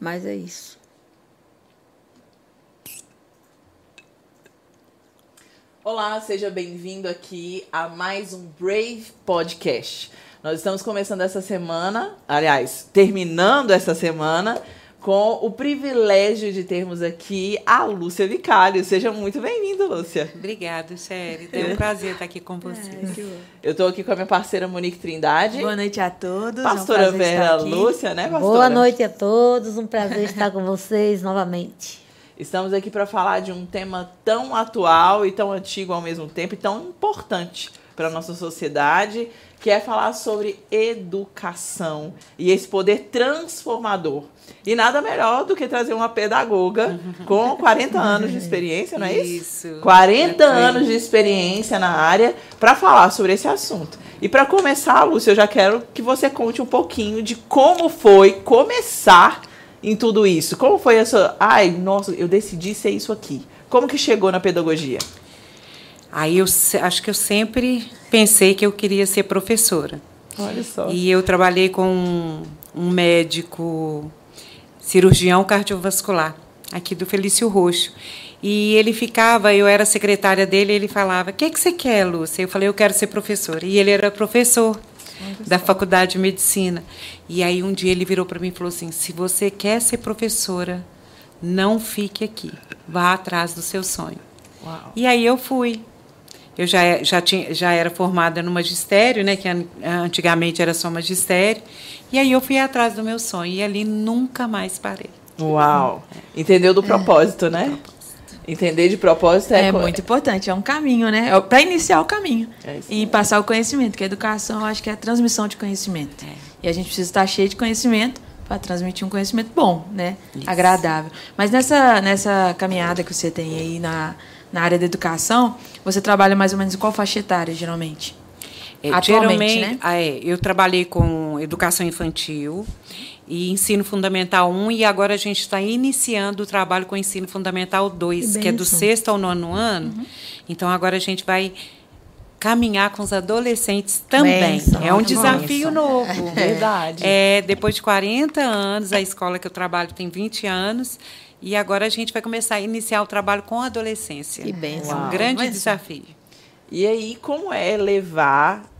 Mas é isso. Olá, seja bem-vindo aqui a mais um Brave Podcast. Nós estamos começando essa semana, aliás, terminando essa semana com o privilégio de termos aqui a Lúcia Vicário. Seja muito bem-vinda, Lúcia. Obrigada, Sherry. É um prazer estar aqui com você. Eu estou aqui com a minha parceira Monique Trindade. Boa noite a todos. Pastora é um Vera Lúcia, né, pastora? Boa noite a todos. Um prazer estar com vocês novamente. Estamos aqui para falar de um tema tão atual e tão antigo ao mesmo tempo e tão importante para a nossa sociedade, que é falar sobre educação e esse poder transformador. E nada melhor do que trazer uma pedagoga com 40 anos de experiência, não é isso? Isso. 40 é anos de experiência na área para falar sobre esse assunto. E para começar, Lúcia, eu já quero que você conte um pouquinho de como foi começar em tudo isso? Como foi essa. Ai, nossa, eu decidi ser isso aqui. Como que chegou na pedagogia? Aí eu acho que eu sempre pensei que eu queria ser professora. Olha só. E eu trabalhei com um, um médico cirurgião cardiovascular aqui do Felício Roxo. E ele ficava, eu era secretária dele, e ele falava: "O que que você quer, Lúcia?" Eu falei: "Eu quero ser professora". E ele era professor da faculdade de medicina. E aí um dia ele virou para mim e falou assim: se você quer ser professora, não fique aqui, vá atrás do seu sonho. Uau. E aí eu fui. Eu já, já, tinha, já era formada no magistério, né, que antigamente era só magistério. E aí eu fui atrás do meu sonho. E ali nunca mais parei. Uau! Entendeu do propósito, é. né? Do propósito. Entender de propósito é, é muito importante, é um caminho, né? É para iniciar o caminho é e passar o conhecimento, que a educação eu acho que é a transmissão de conhecimento. É. E a gente precisa estar cheio de conhecimento para transmitir um conhecimento bom, né? Isso. Agradável. Mas nessa, nessa caminhada que você tem aí na, na área da educação, você trabalha mais ou menos em qual faixa etária, geralmente? É, Atualmente, né? Ah, é, eu trabalhei com educação infantil e ensino fundamental 1 e agora a gente está iniciando o trabalho com ensino fundamental 2, que, que é do sexto ao nono ano. Uhum. Então agora a gente vai caminhar com os adolescentes também. Benção, é um desafio benção. novo. É. Verdade. É, depois de 40 anos, a escola que eu trabalho tem 20 anos. E agora a gente vai começar a iniciar o trabalho com a adolescência. Que bem. É um grande Mas, desafio. E aí, como é levar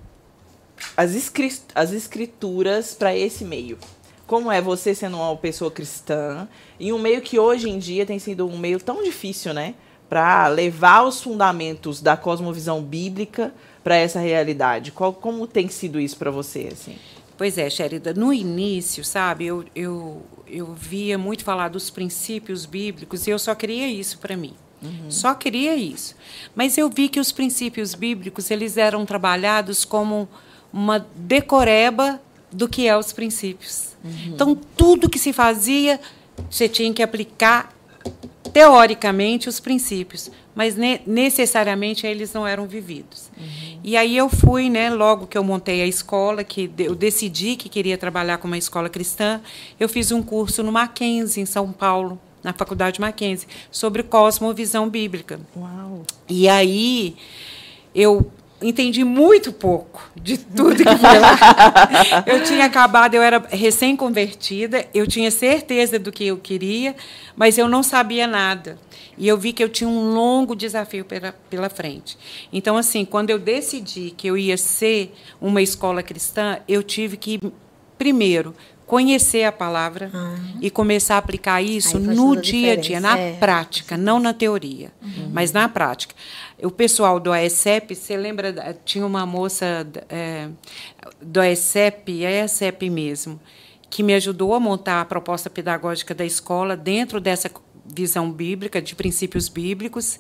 as, as escrituras para esse meio? Como é você sendo uma pessoa cristã em um meio que hoje em dia tem sido um meio tão difícil, né? Para levar os fundamentos da cosmovisão bíblica para essa realidade. Qual, como tem sido isso para você? Assim? Pois é, Sherida, no início, sabe, eu, eu, eu via muito falar dos princípios bíblicos e eu só queria isso para mim. Uhum. Só queria isso. Mas eu vi que os princípios bíblicos eles eram trabalhados como uma decoreba do que é os princípios. Uhum. Então, tudo que se fazia, você tinha que aplicar teoricamente os princípios, mas ne necessariamente eles não eram vividos. Uhum. E aí eu fui, né, logo que eu montei a escola, que eu decidi que queria trabalhar com uma escola cristã, eu fiz um curso no Mackenzie, em São Paulo, na Faculdade Mackenzie, sobre cosmovisão bíblica. Uau. E aí eu entendi muito pouco de tudo que foi lá. eu tinha acabado, eu era recém-convertida, eu tinha certeza do que eu queria, mas eu não sabia nada. E eu vi que eu tinha um longo desafio pela, pela frente. Então, assim, quando eu decidi que eu ia ser uma escola cristã, eu tive que, primeiro, conhecer a palavra uhum. e começar a aplicar isso no dia a dia, na é. prática, não na teoria, uhum. mas na prática. O pessoal do AECEP, você lembra, tinha uma moça é, do AECEP, é AECEP mesmo, que me ajudou a montar a proposta pedagógica da escola dentro dessa visão bíblica, de princípios bíblicos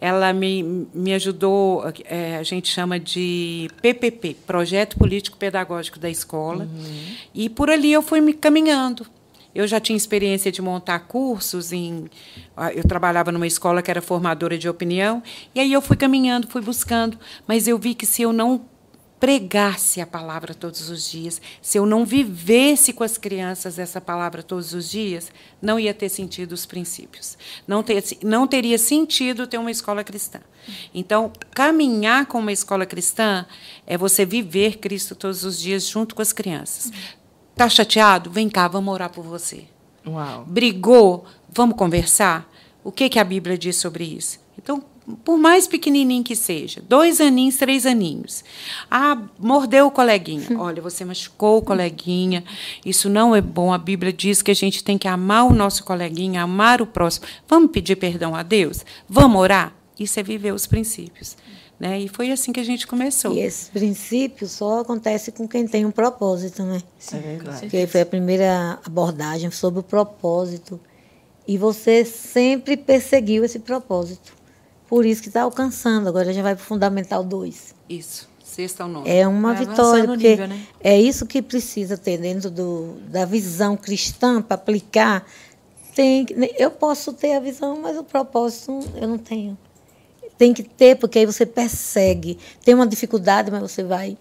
ela me, me ajudou, é, a gente chama de PPP, Projeto Político Pedagógico da Escola, uhum. e por ali eu fui me caminhando. Eu já tinha experiência de montar cursos em. Eu trabalhava numa escola que era formadora de opinião, e aí eu fui caminhando, fui buscando, mas eu vi que se eu não pregasse a palavra todos os dias, se eu não vivesse com as crianças essa palavra todos os dias, não ia ter sentido os princípios. Não, ter, não teria sentido ter uma escola cristã. Então, caminhar com uma escola cristã é você viver Cristo todos os dias junto com as crianças. Está chateado? Vem cá, vamos orar por você. Uau. Brigou, vamos conversar? O que, que a Bíblia diz sobre isso? Então, por mais pequenininho que seja, dois aninhos, três aninhos. Ah, mordeu o coleguinha. Olha, você machucou o coleguinha. Isso não é bom. A Bíblia diz que a gente tem que amar o nosso coleguinha, amar o próximo. Vamos pedir perdão a Deus? Vamos orar? Isso é viver os princípios. Né? E foi assim que a gente começou. E esses princípios só acontece com quem tem um propósito, né? É verdade. Porque foi a primeira abordagem sobre o propósito. E você sempre perseguiu esse propósito. Por isso que está alcançando. Agora a gente vai para o Fundamental 2. Isso. Sexta ao nono. É uma Vai vitória, porque nível, né? é isso que precisa ter dentro do, da visão cristã para aplicar. Tem, que- eu posso ter a visão, mas o propósito eu não tenho. Tem que ter, porque aí você persegue. Tem uma dificuldade, mas você vai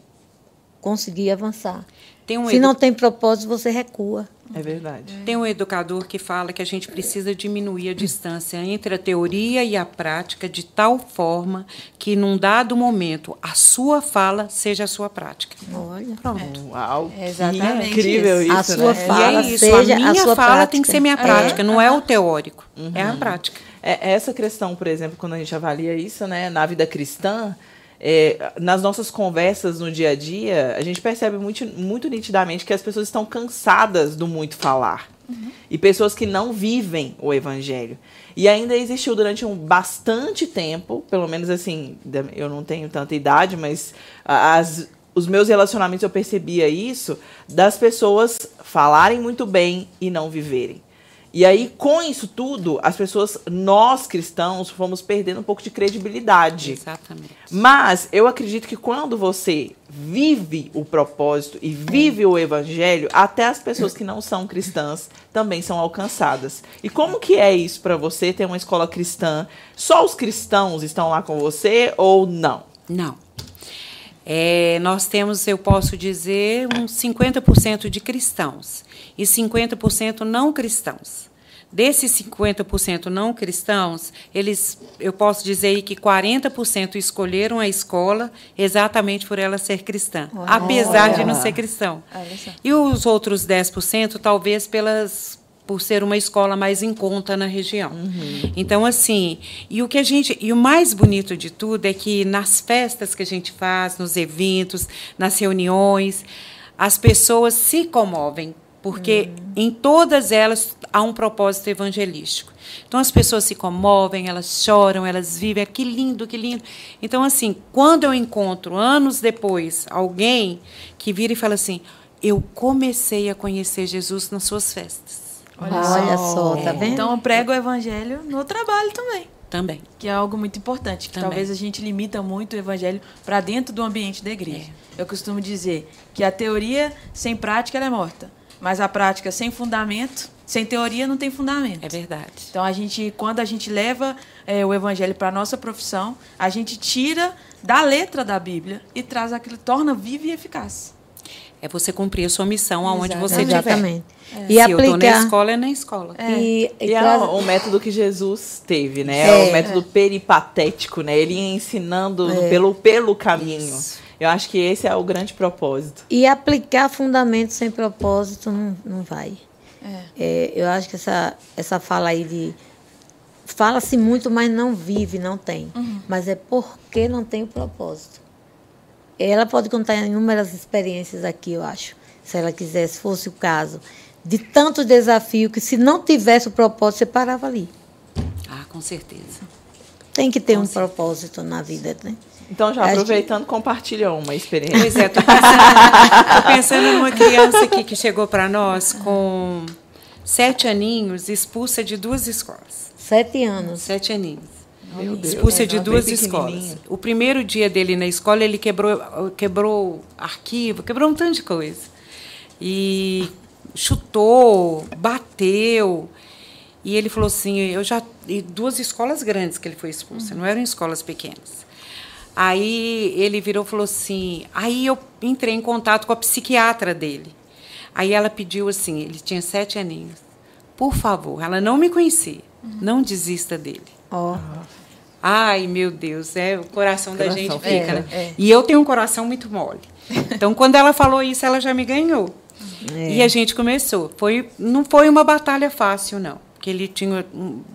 conseguir avançar. Tem um Se edu- não tem propósito, você recua. É verdade. Tem um educador que fala que a gente precisa diminuir a distância entre a teoria e a prática de tal forma que, num dado momento, a sua fala seja a sua prática. Olha. Pronto. Uau. É exatamente que incrível isso. isso, A sua né? fala e é isso, seja a a minha sua fala tem prática. que ser minha É. prática, não é o teórico, é a prática. É, essa questão, por exemplo, quando a gente avalia isso, né, na vida cristã, é, nas nossas conversas no dia a dia, a gente percebe muito, muito nitidamente que as pessoas estão cansadas do muito falar. E pessoas que não vivem o evangelho. E ainda existiu durante um bastante tempo, pelo menos assim, eu não tenho tanta idade, mas as, os meus relacionamentos eu percebia isso, das pessoas falarem muito bem e não viverem. E aí, com isso tudo, as pessoas, nós cristãos, fomos perdendo um pouco de credibilidade. Exatamente. Mas eu acredito que quando você vive o propósito e vive o evangelho, até as pessoas que não são cristãs também são alcançadas. E como que é isso para você ter uma escola cristã? Só os cristãos estão lá com você ou não? Não. É, nós temos, eu posso dizer, uns 50% de cristãos e 50% não cristãos. Desses 50% não cristãos, eles, eu posso dizer aí que 40% escolheram a escola exatamente por ela ser cristã, apesar de não ser cristão. E os outros 10%, talvez pelas por ser uma escola mais em conta na região. Então, assim, e o que a gente. E o mais bonito de tudo é que nas festas que a gente faz, nos eventos, nas reuniões, as pessoas se comovem, porque em todas elas há um propósito evangelístico. Então as pessoas se comovem, elas choram, elas vivem, ah, que lindo, que lindo. Então, assim, quando eu encontro, anos depois, alguém que vira e fala assim: eu comecei a conhecer Jesus nas suas festas. Olha, só, tá vendo? Então eu prego o evangelho no trabalho também. Também. Que é algo muito importante, que Também. talvez a gente limita muito o evangelho para dentro do ambiente da igreja. Eu costumo dizer que a teoria sem prática ela é morta, mas a prática sem fundamento, sem teoria não tem fundamento. É verdade. Então a gente, quando a gente leva eh, o evangelho para a nossa profissão, a gente tira da letra da Bíblia e traz aquilo, torna vivo e eficaz. É você cumprir a sua missão aonde você estiver. Exatamente. Se E eu estou na aplicar. escola, é na escola. E, e E é o método que Jesus teve, né? É. o método peripatético, né? Ele ia ensinando pelo, pelo caminho. Eu acho que esse é o grande propósito. E aplicar fundamentos sem propósito não, não vai. É, eu acho que essa, essa fala aí de. Fala-se muito, mas não vive, não tem. Mas é porque não tem o propósito. Ela pode contar inúmeras experiências aqui, eu acho, se ela quisesse, fosse o caso, de tantos desafios que se não tivesse o propósito, você parava ali. Ah, com certeza. Tem que ter um propósito na vida, né? Então, já que- aproveitando, compartilha uma experiência. Pois é, tô pensando, tô pensando numa criança aqui que chegou para nós com sete aninhos, expulsa de duas escolas. Sete anos. Sete aninhos. Meu Deus. expulsa de Bem duas escolas. O primeiro dia dele na escola, ele quebrou, quebrou arquivo, quebrou um tanto de coisa. E chutou, bateu. E ele falou assim, eu já e duas escolas grandes que ele foi expulso, não eram escolas pequenas. Aí ele virou e falou assim, aí eu entrei em contato com a psiquiatra dele. Aí ela pediu assim, ele tinha sete aninhos, por favor, ela não me conhecia, não desista dele. Ó. Ai, meu Deus, é o coração, da Coração gente fica, fica, é, né? é. E eu tenho um coração muito mole. Então, quando ela falou isso, ela já me ganhou. É. E a gente começou. Foi, não foi uma batalha fácil, não. Porque ele tinha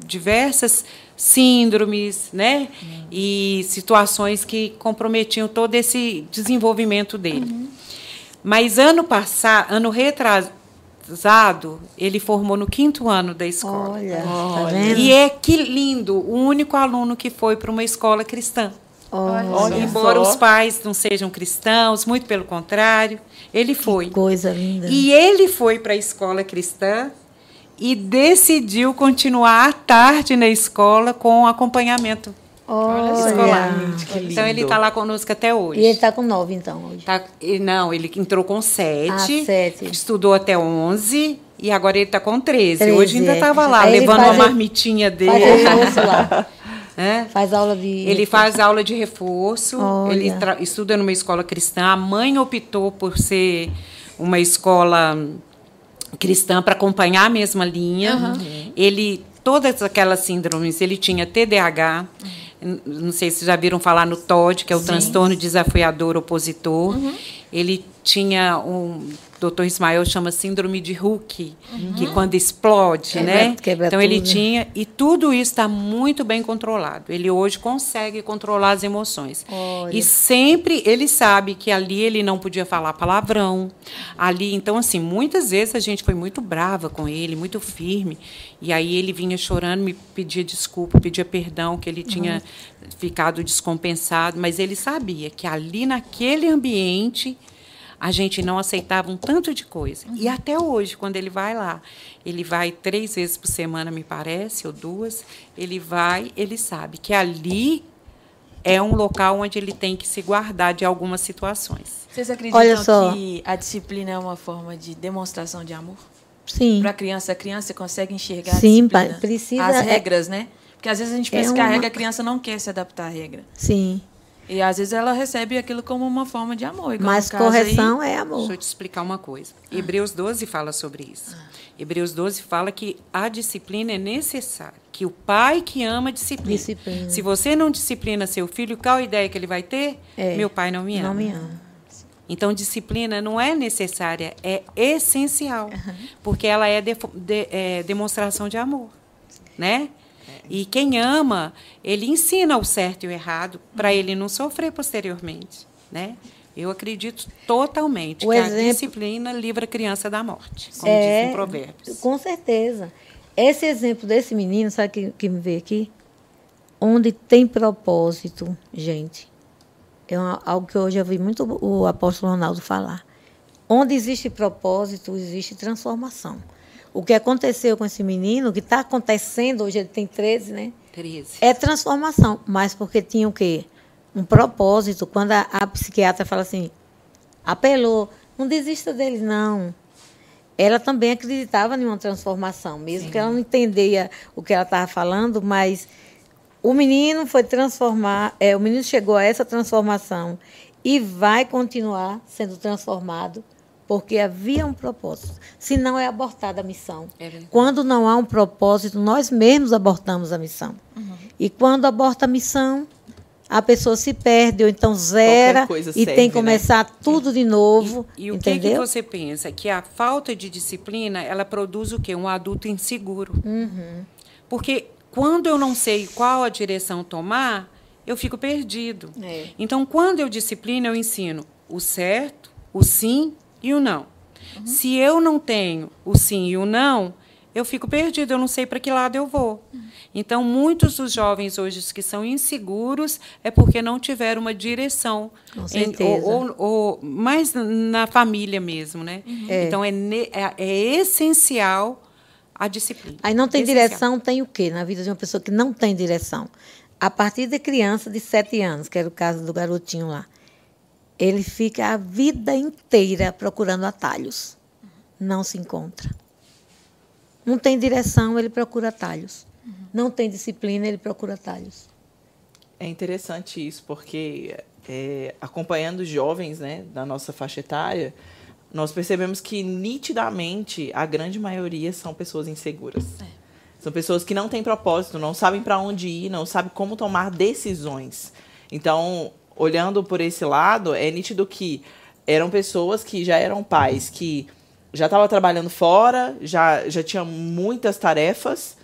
diversas síndromes, né? Uhum. E situações que comprometiam todo esse desenvolvimento dele. Uhum. Mas ano passado, ano retrasado, ele formou no quinto ano da escola. Olha, Olha. Tá e é que lindo, o único aluno que foi para uma escola cristã. Olha. Embora só. os pais não sejam cristãos, muito pelo contrário, ele foi. Que coisa linda. E ele foi para a escola cristã e decidiu continuar à tarde na escola com acompanhamento Olha, escolar. Então ele está lá conosco até hoje. E ele está com nove, então, hoje? Tá, não, ele entrou com sete, ah, sete. estudou até onze e agora ele está com treze. 13 hoje ainda estava é. lá, Aí levando uma marmitinha dele. Faz lá. É? Faz aula de. Ele faz aula de reforço. Olha. Ele estuda numa escola cristã. A mãe optou por ser uma escola cristã para acompanhar a mesma linha. Uhum. Ele todas aquelas síndromes, ele tinha TDAH. Não sei se já viram falar no TOD, que é o Sim. transtorno desafiador opositor. Uhum. Ele tinha um doutor Ismael chama síndrome de Hulk, uhum. que quando explode, quebra, né? Quebra então tudo. ele tinha e tudo isso está muito bem controlado. Ele hoje consegue controlar as emoções. Olha. E sempre ele sabe que ali ele não podia falar palavrão. Ali, então assim, muitas vezes a gente foi muito brava com ele, muito firme, e aí ele vinha chorando, me pedia desculpa, pedia perdão que ele tinha uhum. ficado descompensado, mas ele sabia que ali naquele ambiente a gente não aceitava um tanto de coisa. E uhum. até hoje, quando ele vai lá, ele vai três vezes por semana, me parece, ou duas, ele vai, ele sabe que ali é um local onde ele tem que se guardar de algumas situações. Vocês acreditam que a disciplina é uma forma de demonstração de amor? Sim. Para a criança, a criança consegue enxergar Sim, precisa, as é regras, é, né? Porque às vezes a gente pensa é que a regra, a criança não quer se adaptar à regra. Sim. E às vezes ela recebe aquilo como uma forma de amor. Mas correção aí, é amor. Deixa eu te explicar uma coisa. Ah. Hebreus 12 fala sobre isso. Ah. Hebreus 12 fala que a disciplina é necessária. Que o pai que ama disciplina. disciplina. Se você não disciplina seu filho, qual a ideia que ele vai ter? É. Meu pai não me ama. Não me ama. Então, disciplina não é necessária, é essencial. Uhum. Porque ela é, de, de, é demonstração de amor. Né? E quem ama, ele ensina o certo e o errado para ele não sofrer posteriormente, né? Eu acredito totalmente o que exemplo, a disciplina livra a criança da morte, como é, diz em Provérbios. Com certeza. Esse exemplo desse menino, sabe que, que me vê aqui? Onde tem propósito, gente. É uma, algo que hoje eu vi muito o apóstolo Ronaldo falar. Onde existe propósito, existe transformação. O que aconteceu com esse menino, que está acontecendo, hoje ele tem 13, né? 13. É transformação, mas porque tinha o quê? Um propósito. Quando a, a psiquiatra fala assim, apelou, não desista dele, não. Ela também acreditava em uma transformação, mesmo Sim. que ela não entendia o que ela estava falando, mas o menino foi transformar, é, o menino chegou a essa transformação e vai continuar sendo transformado porque havia um propósito. Senão é abortada a missão. É quando não há um propósito, nós mesmos abortamos a missão. Uhum. E quando aborta a missão, a pessoa se perde, ou então zera e serve, tem que começar né? tudo de novo. E, e o que, que, você pensa? Que a falta de disciplina, ela produz o quê? Um adulto inseguro. Uhum. Porque quando eu não sei qual a direção tomar, eu fico perdido. É. Então, quando eu disciplino, eu ensino o certo, o sim e o não. Uhum. Se eu não tenho o sim e o não, eu fico perdido, eu não sei para que lado eu vou. Uhum. Então, muitos dos jovens hoje que são inseguros é porque não tiveram uma direção. Com certeza. Ou, ou, ou, mais na família mesmo, né? Uhum. É. Então, é, é, é, essencial a disciplina. Aí não tem essencial. direção, tem o quê na vida de uma pessoa que não tem direção? A partir de criança de sete anos, que era o caso do garotinho lá ele fica a vida inteira procurando atalhos. Não se encontra. Não tem direção, ele procura atalhos. Não tem disciplina, ele procura atalhos. É interessante isso, porque é, acompanhando os jovens né, da nossa faixa etária, nós percebemos que nitidamente a grande maioria são pessoas inseguras. É. São pessoas que não têm propósito, não sabem para onde ir, não sabem como tomar decisões. Então, olhando por esse lado, é nítido que eram pessoas que já eram pais, que já estava trabalhando fora, já, já tinha muitas tarefas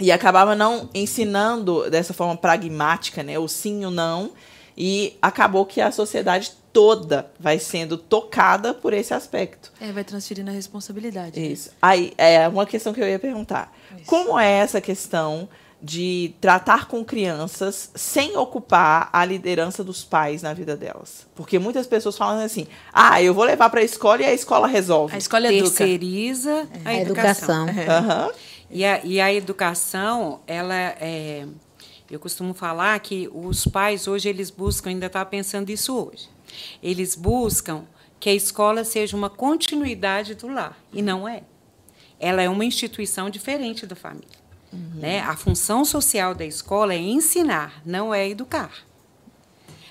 e acabava não ensinando dessa forma pragmática, né? O sim e o não. E acabou que a sociedade toda vai sendo tocada por esse aspecto. É, vai transferindo a responsabilidade. Né? Isso. Aí, é uma questão que eu ia perguntar. Isso. Como é essa questão de tratar com crianças sem ocupar a liderança dos pais na vida delas? Porque muitas pessoas falam assim: ah, eu vou levar para a escola e a escola resolve. A escola terceiriza a, a educação. educação. Uhum. E, a, e a educação, ela é. Eu costumo falar que os pais hoje eles buscam, ainda estava pensando isso hoje eles buscam que a escola seja uma continuidade do lar, e não é. Ela é uma instituição diferente da família. Uhum. Né? A função social da escola é ensinar, não é educar.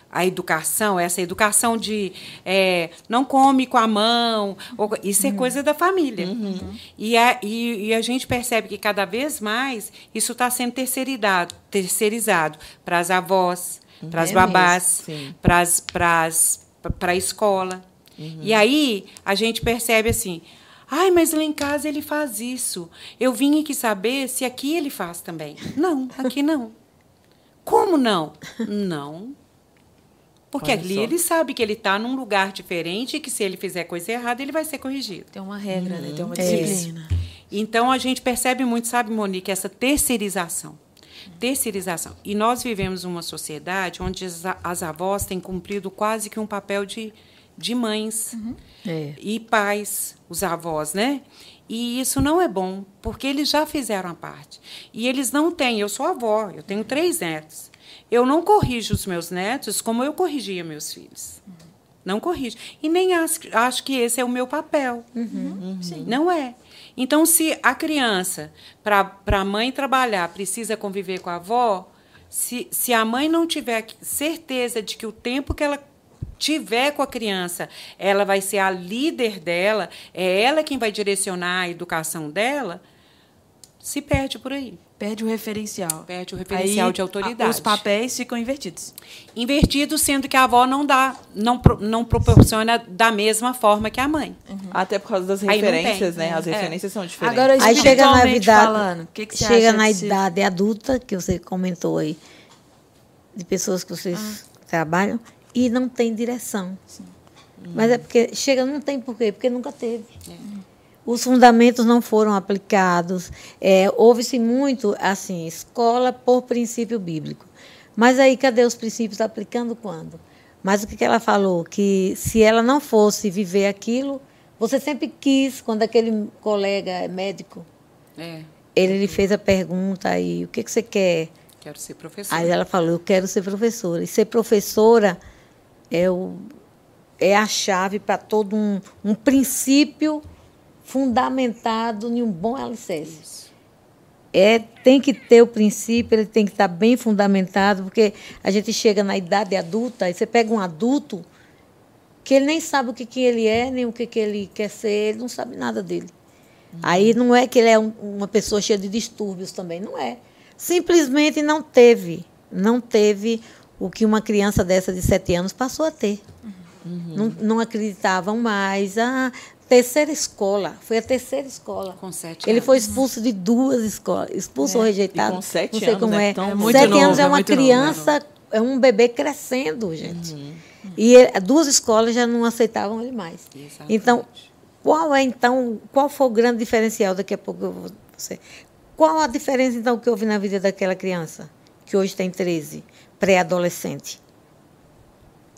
A educação, essa educação de é, não come com a mão, ou, isso é uhum. coisa da família. Uhum. E, a, e, e, a gente percebe que cada vez mais isso está sendo terceirizado, terceirizado para as avós, para as é babás, para a escola. Uhum. E aí a gente percebe assim, ai, mas lá em casa ele faz isso. Eu vim aqui saber se aqui ele faz também. Não, aqui não. Como não? Não. Porque Olha ali só. ele sabe que ele está num lugar diferente e que se ele fizer coisa errada, ele vai ser corrigido. Tem uma regra, uhum. né? Tem uma uhum. disciplina. É. Então a gente percebe muito, sabe, Monique, essa terceirização terceirização. E nós vivemos uma sociedade onde as, as avós têm cumprido quase que um papel de, de mães uhum. é. e pais, os avós, né? E isso não é bom, porque eles já fizeram a parte. E eles não têm. Eu sou avó, eu tenho três netos. Eu não corrijo os meus netos como eu corrigia meus filhos. Uhum. Não corrijo. E nem acho, acho que esse é o meu papel. Uhum. Uhum. Não é. Então, se a criança, para a mãe trabalhar, precisa conviver com a avó, se, se a mãe não tiver certeza de que o tempo que ela tiver com a criança, ela vai ser a líder dela, é ela quem vai direcionar a educação dela, se perde por aí. Perde o referencial. Perde o referencial Aí, de autoridade. Os papéis ficam invertidos. Invertidos, sendo que a avó não dá, não, não proporciona da mesma forma que a mãe. Uhum. Até por causa das referências, né? As é. referências são diferentes. Agora, aí chega na idade, falando, que que chega na idade adulta, que você comentou aí, de pessoas que vocês ah. trabalham, e não tem direção. Sim. Mas é porque chega, não tem por quê? Porque nunca teve. É os fundamentos não foram aplicados. É, Houve-se muito, assim, escola por princípio bíblico. Mas aí, cadê os princípios aplicando quando? Mas o que ela falou? Que se ela não fosse viver aquilo, você sempre quis, quando aquele colega é médico, é. ele lhe fez a pergunta aí, o que, que você quer? Quero ser professora. Aí ela falou, eu quero ser professora. E ser professora é, o, é a chave para todo um, um princípio fundamentado em um bom alicerce. É, tem que ter o princípio, ele tem que estar bem fundamentado, porque a gente chega na idade adulta e você pega um adulto que ele nem sabe o que, que ele é, nem o que, que ele quer ser, ele não sabe nada dele. Uhum. Aí não é que ele é um, uma pessoa cheia de distúrbios também, não é. Simplesmente não teve, não teve o que uma criança dessa de sete anos passou a ter. Uhum. Não, não acreditavam mais. Ah, terceira escola. Foi a terceira escola. Com sete Ele foi expulso de duas escolas. Expulso é. ou rejeitado. E com sete não sei anos, como é. é. Tão sete novo, anos é, é uma criança, novo, é um bebê crescendo, gente. Uhum. E ele, duas escolas já não aceitavam ele mais. Exatamente. Então, qual é então, qual foi o grande diferencial? Daqui a pouco eu vou você. Qual a diferença então que houve na vida daquela criança que hoje tem 13, pré-adolescente?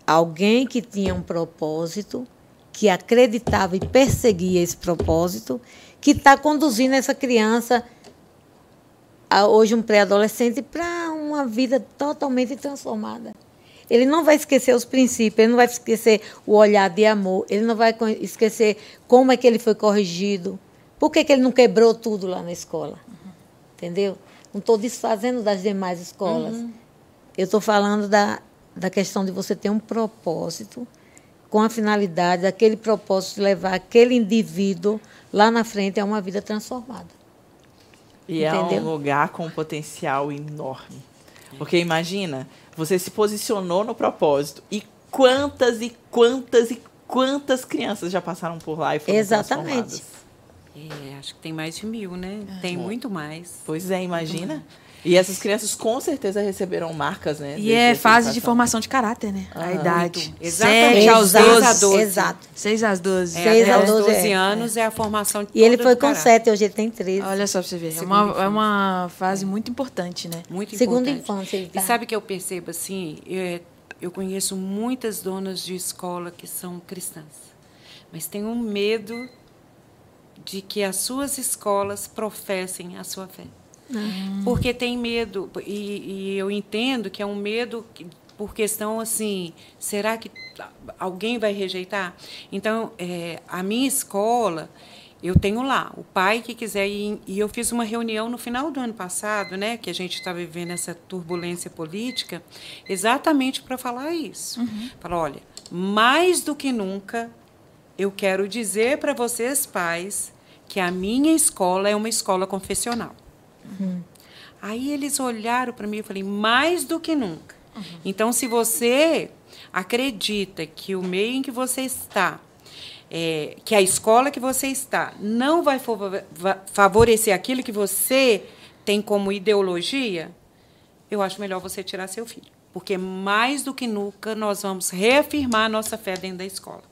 Alguém que tinha um propósito que acreditava e perseguia esse propósito, que está conduzindo essa criança, hoje um pré-adolescente, para uma vida totalmente transformada. Ele não vai esquecer os princípios, ele não vai esquecer o olhar de amor, ele não vai esquecer como é que ele foi corrigido, por que, que ele não quebrou tudo lá na escola. Entendeu? Não estou desfazendo das demais escolas. Uhum. Eu estou falando da, da questão de você ter um propósito com a finalidade, aquele propósito de levar aquele indivíduo lá na frente a uma vida transformada. E Entendeu? é um lugar com um potencial enorme. Porque imagina, você se posicionou no propósito e quantas e quantas e quantas crianças já passaram por lá e foram Exatamente. É, acho que tem mais de mil, né? Tem muito mais. Pois é, imagina. E essas crianças com certeza receberam marcas, né? E é fase de formação de caráter, né? Ah, a idade. Exatamente. 7 aos 12. a 12. Exato. 6 às 12. É, Seis até a aos 12 12 é. anos é a formação de E ele foi com caráter. 7, hoje ele tem 13. Olha só pra você ver. É Segunda uma, é uma fase muito importante, né? Muito Segunda importante. infância, ele E tá. sabe que eu percebo assim? Eu, eu conheço muitas donas de escola que são cristãs, mas tenho medo de que as suas escolas professem a sua fé. Porque tem medo, e, e eu entendo que é um medo que- por questão assim, será que alguém vai rejeitar? Então, é, a minha escola, eu tenho lá, o pai que quiser ir, e eu fiz uma reunião no final do ano passado, né, que a gente está vivendo essa turbulência política, exatamente para falar isso. Falar, olha, mais do que nunca, eu quero dizer para vocês, pais, que a minha escola é uma escola confessional. Aí eles olharam para mim e falei, mais do que nunca. Então, se você acredita que o meio em que você está, é, que a escola que você está, não vai favo- va- favorecer aquilo que você tem como ideologia, eu acho melhor você tirar seu filho. Porque mais do que nunca nós vamos reafirmar a nossa fé dentro da escola.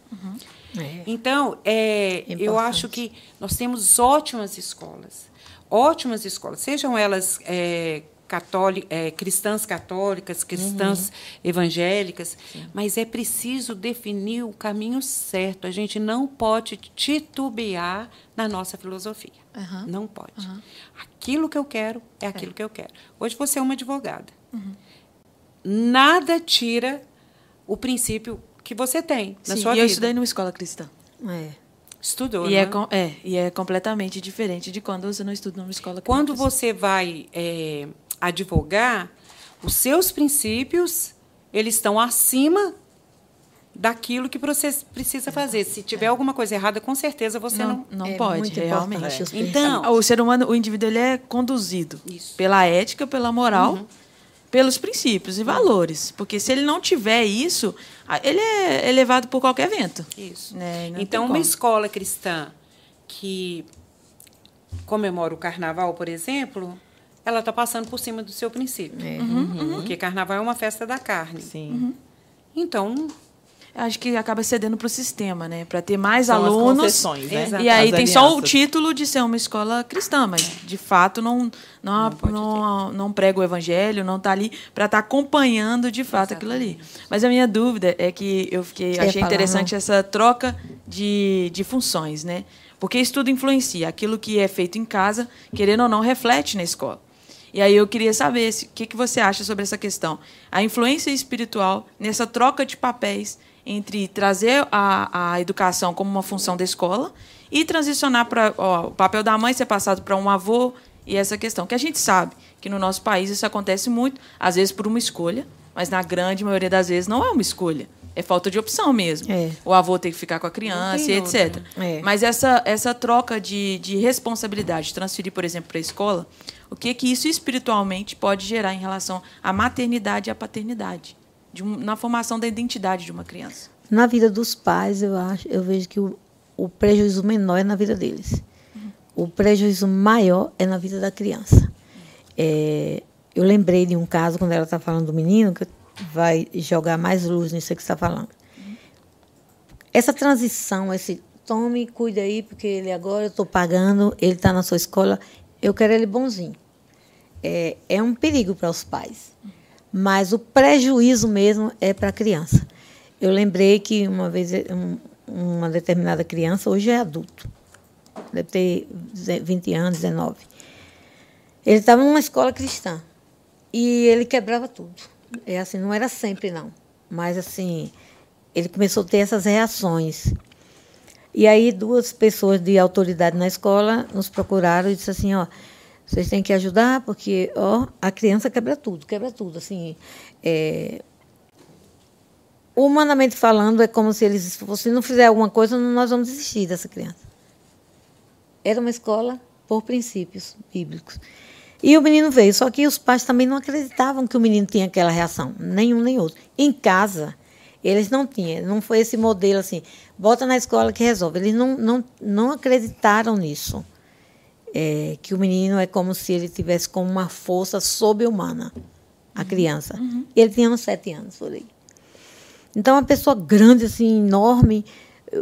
É. Então, é, eu acho que nós temos ótimas escolas. Ótimas escolas, sejam elas é, é, cristãs católicas, cristãs evangélicas, mas é preciso definir o caminho certo. A gente não pode titubear na nossa filosofia. Aham. Não pode. Aquilo que eu quero é aquilo que eu quero. Hoje você é uma advogada. Nada tira o princípio que você tem na Sim, sua e vida. eu estudei numa escola cristã. É. Estudou, E né? é, com- é, e é completamente diferente de quando você não estuda numa escola. Quando você vai é, advogar, os seus princípios eles estão acima daquilo que você precisa fazer. Se tiver alguma coisa errada, com certeza você não. não, não É pode, muito realmente. Então, O ser humano, o indivíduo, ele é conduzido Isso. pela ética, pela moral, pelos princípios e valores. Porque se ele não tiver isso, ele é levado por qualquer vento. Isso. Né? Então, uma escola cristã que comemora o carnaval, por exemplo, ela está passando por cima do seu princípio. É. Porque carnaval é uma festa da carne. Sim. Então, Acho que acaba cedendo para o sistema, né? Para ter mais São alunos. né? E aí As tem só o alianças. título de ser uma escola cristã, mas de fato não não não, não, prega o evangelho, não está ali para estar acompanhando de fato aquilo ali. Mas a minha dúvida é que eu fiquei achei falar, interessante essa troca de, de funções, né? Porque isso tudo influencia. Aquilo que é feito em casa, querendo ou não, reflete na escola. E aí eu queria saber o que, que você acha sobre essa questão. A influência espiritual nessa troca de papéis entre trazer a, a educação como uma função da escola e transicionar para o papel da mãe ser passado para um avô e essa questão. Que a gente sabe que no nosso país isso acontece muito, às vezes por uma escolha, mas na grande maioria das vezes não é uma escolha. É falta de opção mesmo. É. O avô tem que ficar com a criança etc. É. Mas essa, essa troca de, de responsabilidade, transferir, por exemplo, para a escola, o que que isso espiritualmente pode gerar em relação à maternidade e à paternidade, de um- na formação da identidade de uma criança? Na vida dos pais, eu acho, eu vejo que o, o prejuízo menor é na vida deles. O prejuízo maior é na vida da criança. É, eu lembrei de um caso, quando ela está falando do menino, que vai jogar mais luz nisso que está falando. Essa transição, esse tome, cuida aí, porque ele agora eu estou pagando, ele está na sua escola, eu quero ele bonzinho. É, é um perigo para os pais. Mas o prejuízo mesmo é para a criança. Eu lembrei que uma vez um- uma determinada criança, hoje é adulto, deve ter 20 anos, 19. Ele estava numa escola cristã e ele quebrava tudo. É assim, não era sempre não, mas assim, ele começou a ter essas reações. E aí duas pessoas de autoridade na escola nos procuraram e disse assim, ó, vocês têm que ajudar porque, ó, a criança quebra tudo, quebra tudo, assim, é, humanamente falando, é como se eles, se não fizer alguma coisa, nós vamos desistir dessa criança. Era uma escola por princípios bíblicos. E o menino veio, só que os pais também não acreditavam que o menino tinha aquela reação, nenhum nem outro. Em casa, Eles não tinham, não foi esse modelo assim, bota na escola que resolve. Eles não, não, não acreditaram nisso. É, que o menino é como se ele tivesse com uma força sobre-humana, a criança. Uhum. Ele tinha uns sete anos por aí. Então, uma pessoa grande, assim, enorme,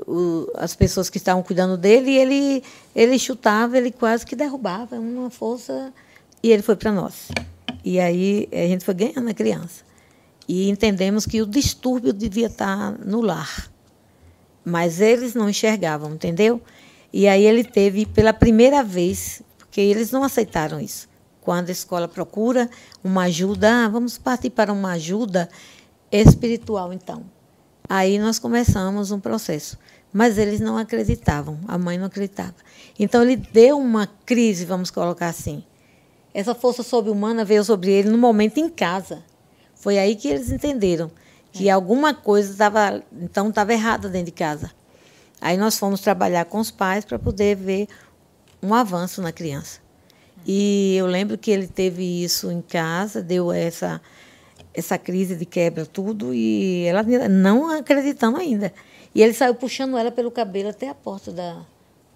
o, as pessoas que estavam cuidando dele, ele, ele chutava, ele quase que derrubava, uma força, e ele foi para nós. E aí a gente foi ganhando a criança. E entendemos que o distúrbio devia estar no lar. Mas eles não enxergavam, entendeu? E aí ele teve, pela primeira vez, porque eles não aceitaram isso. Quando a escola procura uma ajuda, ah, vamos partir para uma ajuda espiritual, então. Aí nós começamos um processo. Mas eles não acreditavam, a mãe não acreditava. Então ele deu uma crise, vamos colocar assim. Essa força sobre-humana veio sobre ele no momento em casa. Foi aí que eles entenderam que é. alguma coisa estava então estava errada dentro de casa. Aí nós fomos trabalhar com os pais para poder ver um avanço na criança. E eu lembro que ele teve isso em casa, deu essa essa crise de quebra tudo e ela não acreditando ainda. E ele saiu puxando ela pelo cabelo até a porta da,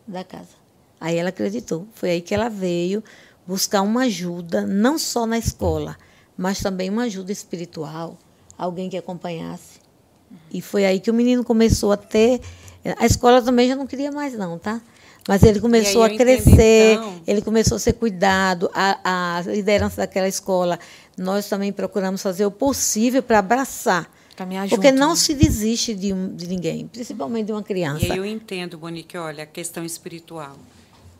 da casa. Aí ela acreditou. Foi aí que ela veio buscar uma ajuda, não só na escola, mas também uma ajuda espiritual, alguém que acompanhasse. E foi aí que o menino começou a ter. A escola também já não queria mais, não, tá? Mas ele começou a crescer, então... ele começou a ser cuidado, a, a liderança daquela escola. Nós também procuramos fazer o possível para abraçar. Caminhar Porque junto, não né? se desiste de, um, de ninguém, principalmente de uma criança. E eu entendo, Monique, olha, a questão espiritual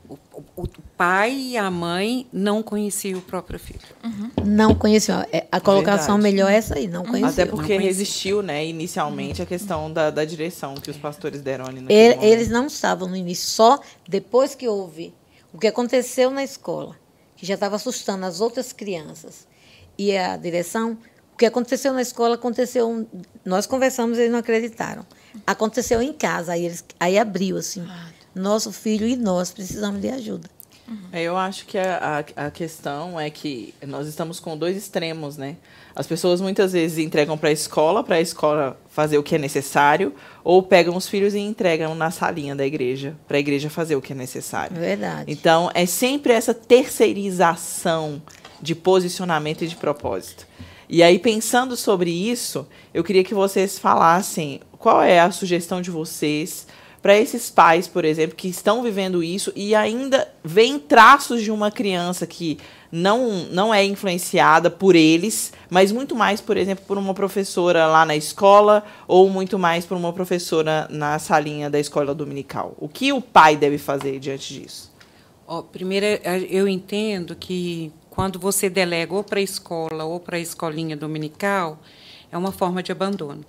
o, o, pai e a mãe não conheciam o próprio filho. Uhum. Não conheciam. É, a colocação Verdade. melhor é essa aí, não conheciam. Até porque resistiu, né, inicialmente, a questão da, da direção que os pastores deram ali no Ele, Eles não estavam no início, só depois que houve o que aconteceu na escola, que já estava assustando as outras crianças. E a direção, o que aconteceu na escola aconteceu. Nós conversamos, eles não acreditaram. Aconteceu em casa, aí, eles, aí abriu assim. Ah, nosso filho e nós precisamos de ajuda. É, eu acho que a, a, a, questão é que nós estamos com dois extremos, né? As pessoas muitas vezes entregam para a escola, para a escola fazer o que é necessário, ou pegam os filhos e entregam na salinha da igreja, para a igreja fazer o que é necessário. Verdade. Então, é sempre essa terceirização de posicionamento e de propósito. E aí, pensando sobre isso, eu queria que vocês falassem qual é a sugestão de vocês para esses pais, por exemplo, que estão vivendo isso e ainda veem traços de uma criança que não, não é influenciada por eles, mas muito mais, por exemplo, por uma professora lá na escola ou muito mais por uma professora na salinha da escola dominical. O que o pai deve fazer diante disso? Oh, primeiro, eu entendo que quando você delega ou para a escola ou para a escolinha dominical, é uma forma de abandono.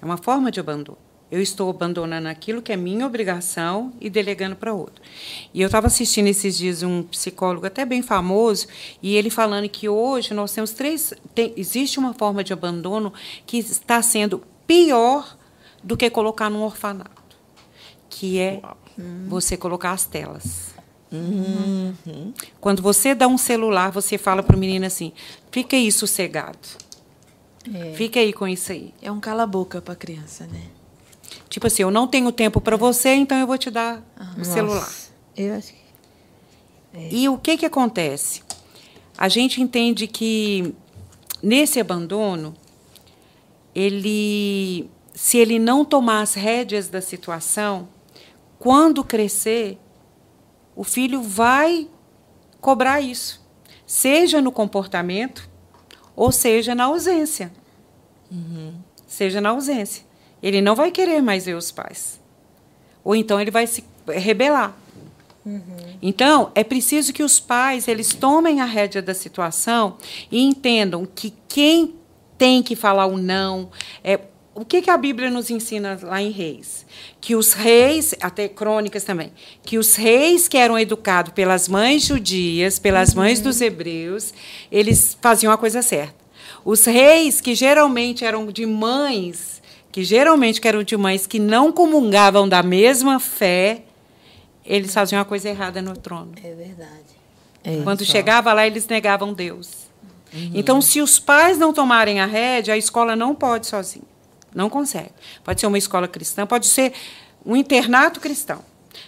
É uma forma de abandono. Eu estou abandonando aquilo que é minha obrigação e delegando para outro. E eu estava assistindo esses dias um psicólogo até bem famoso e ele falando que hoje nós temos três. Tem, existe uma forma de abandono que está sendo pior do que colocar num orfanato, que é você colocar as telas. Uhum. Quando você dá um celular, você fala para o menino assim: fica aí sossegado. É. Fica aí com isso aí. É um cala-boca para a criança, né? Tipo assim, eu não tenho tempo para você, então eu vou te dar ah, o celular. Eu acho que. É. E o que, que acontece? A gente entende que nesse abandono, ele, se ele não tomar as rédeas da situação, quando crescer, o filho vai cobrar isso, seja no comportamento ou seja na ausência. Uhum. Seja na ausência. Ele não vai querer mais ver os pais. Ou então ele vai se rebelar. Uhum. Então, é preciso que os pais eles tomem a rédea da situação e entendam que quem tem que falar o não é o que, que a Bíblia nos ensina lá em Reis? Que os reis, até crônicas também, que os reis que eram educados pelas mães judias, pelas uhum. mães dos hebreus, eles faziam a coisa certa. Os reis que geralmente eram de mães que geralmente eram de mães que não comungavam da mesma fé, eles faziam a coisa errada no trono. É verdade. É Quando chegava lá, eles negavam Deus. Uhum. Então, se os pais não tomarem a rédea, a escola não pode sozinha. Não consegue. Pode ser uma escola cristã, pode ser um internato cristão.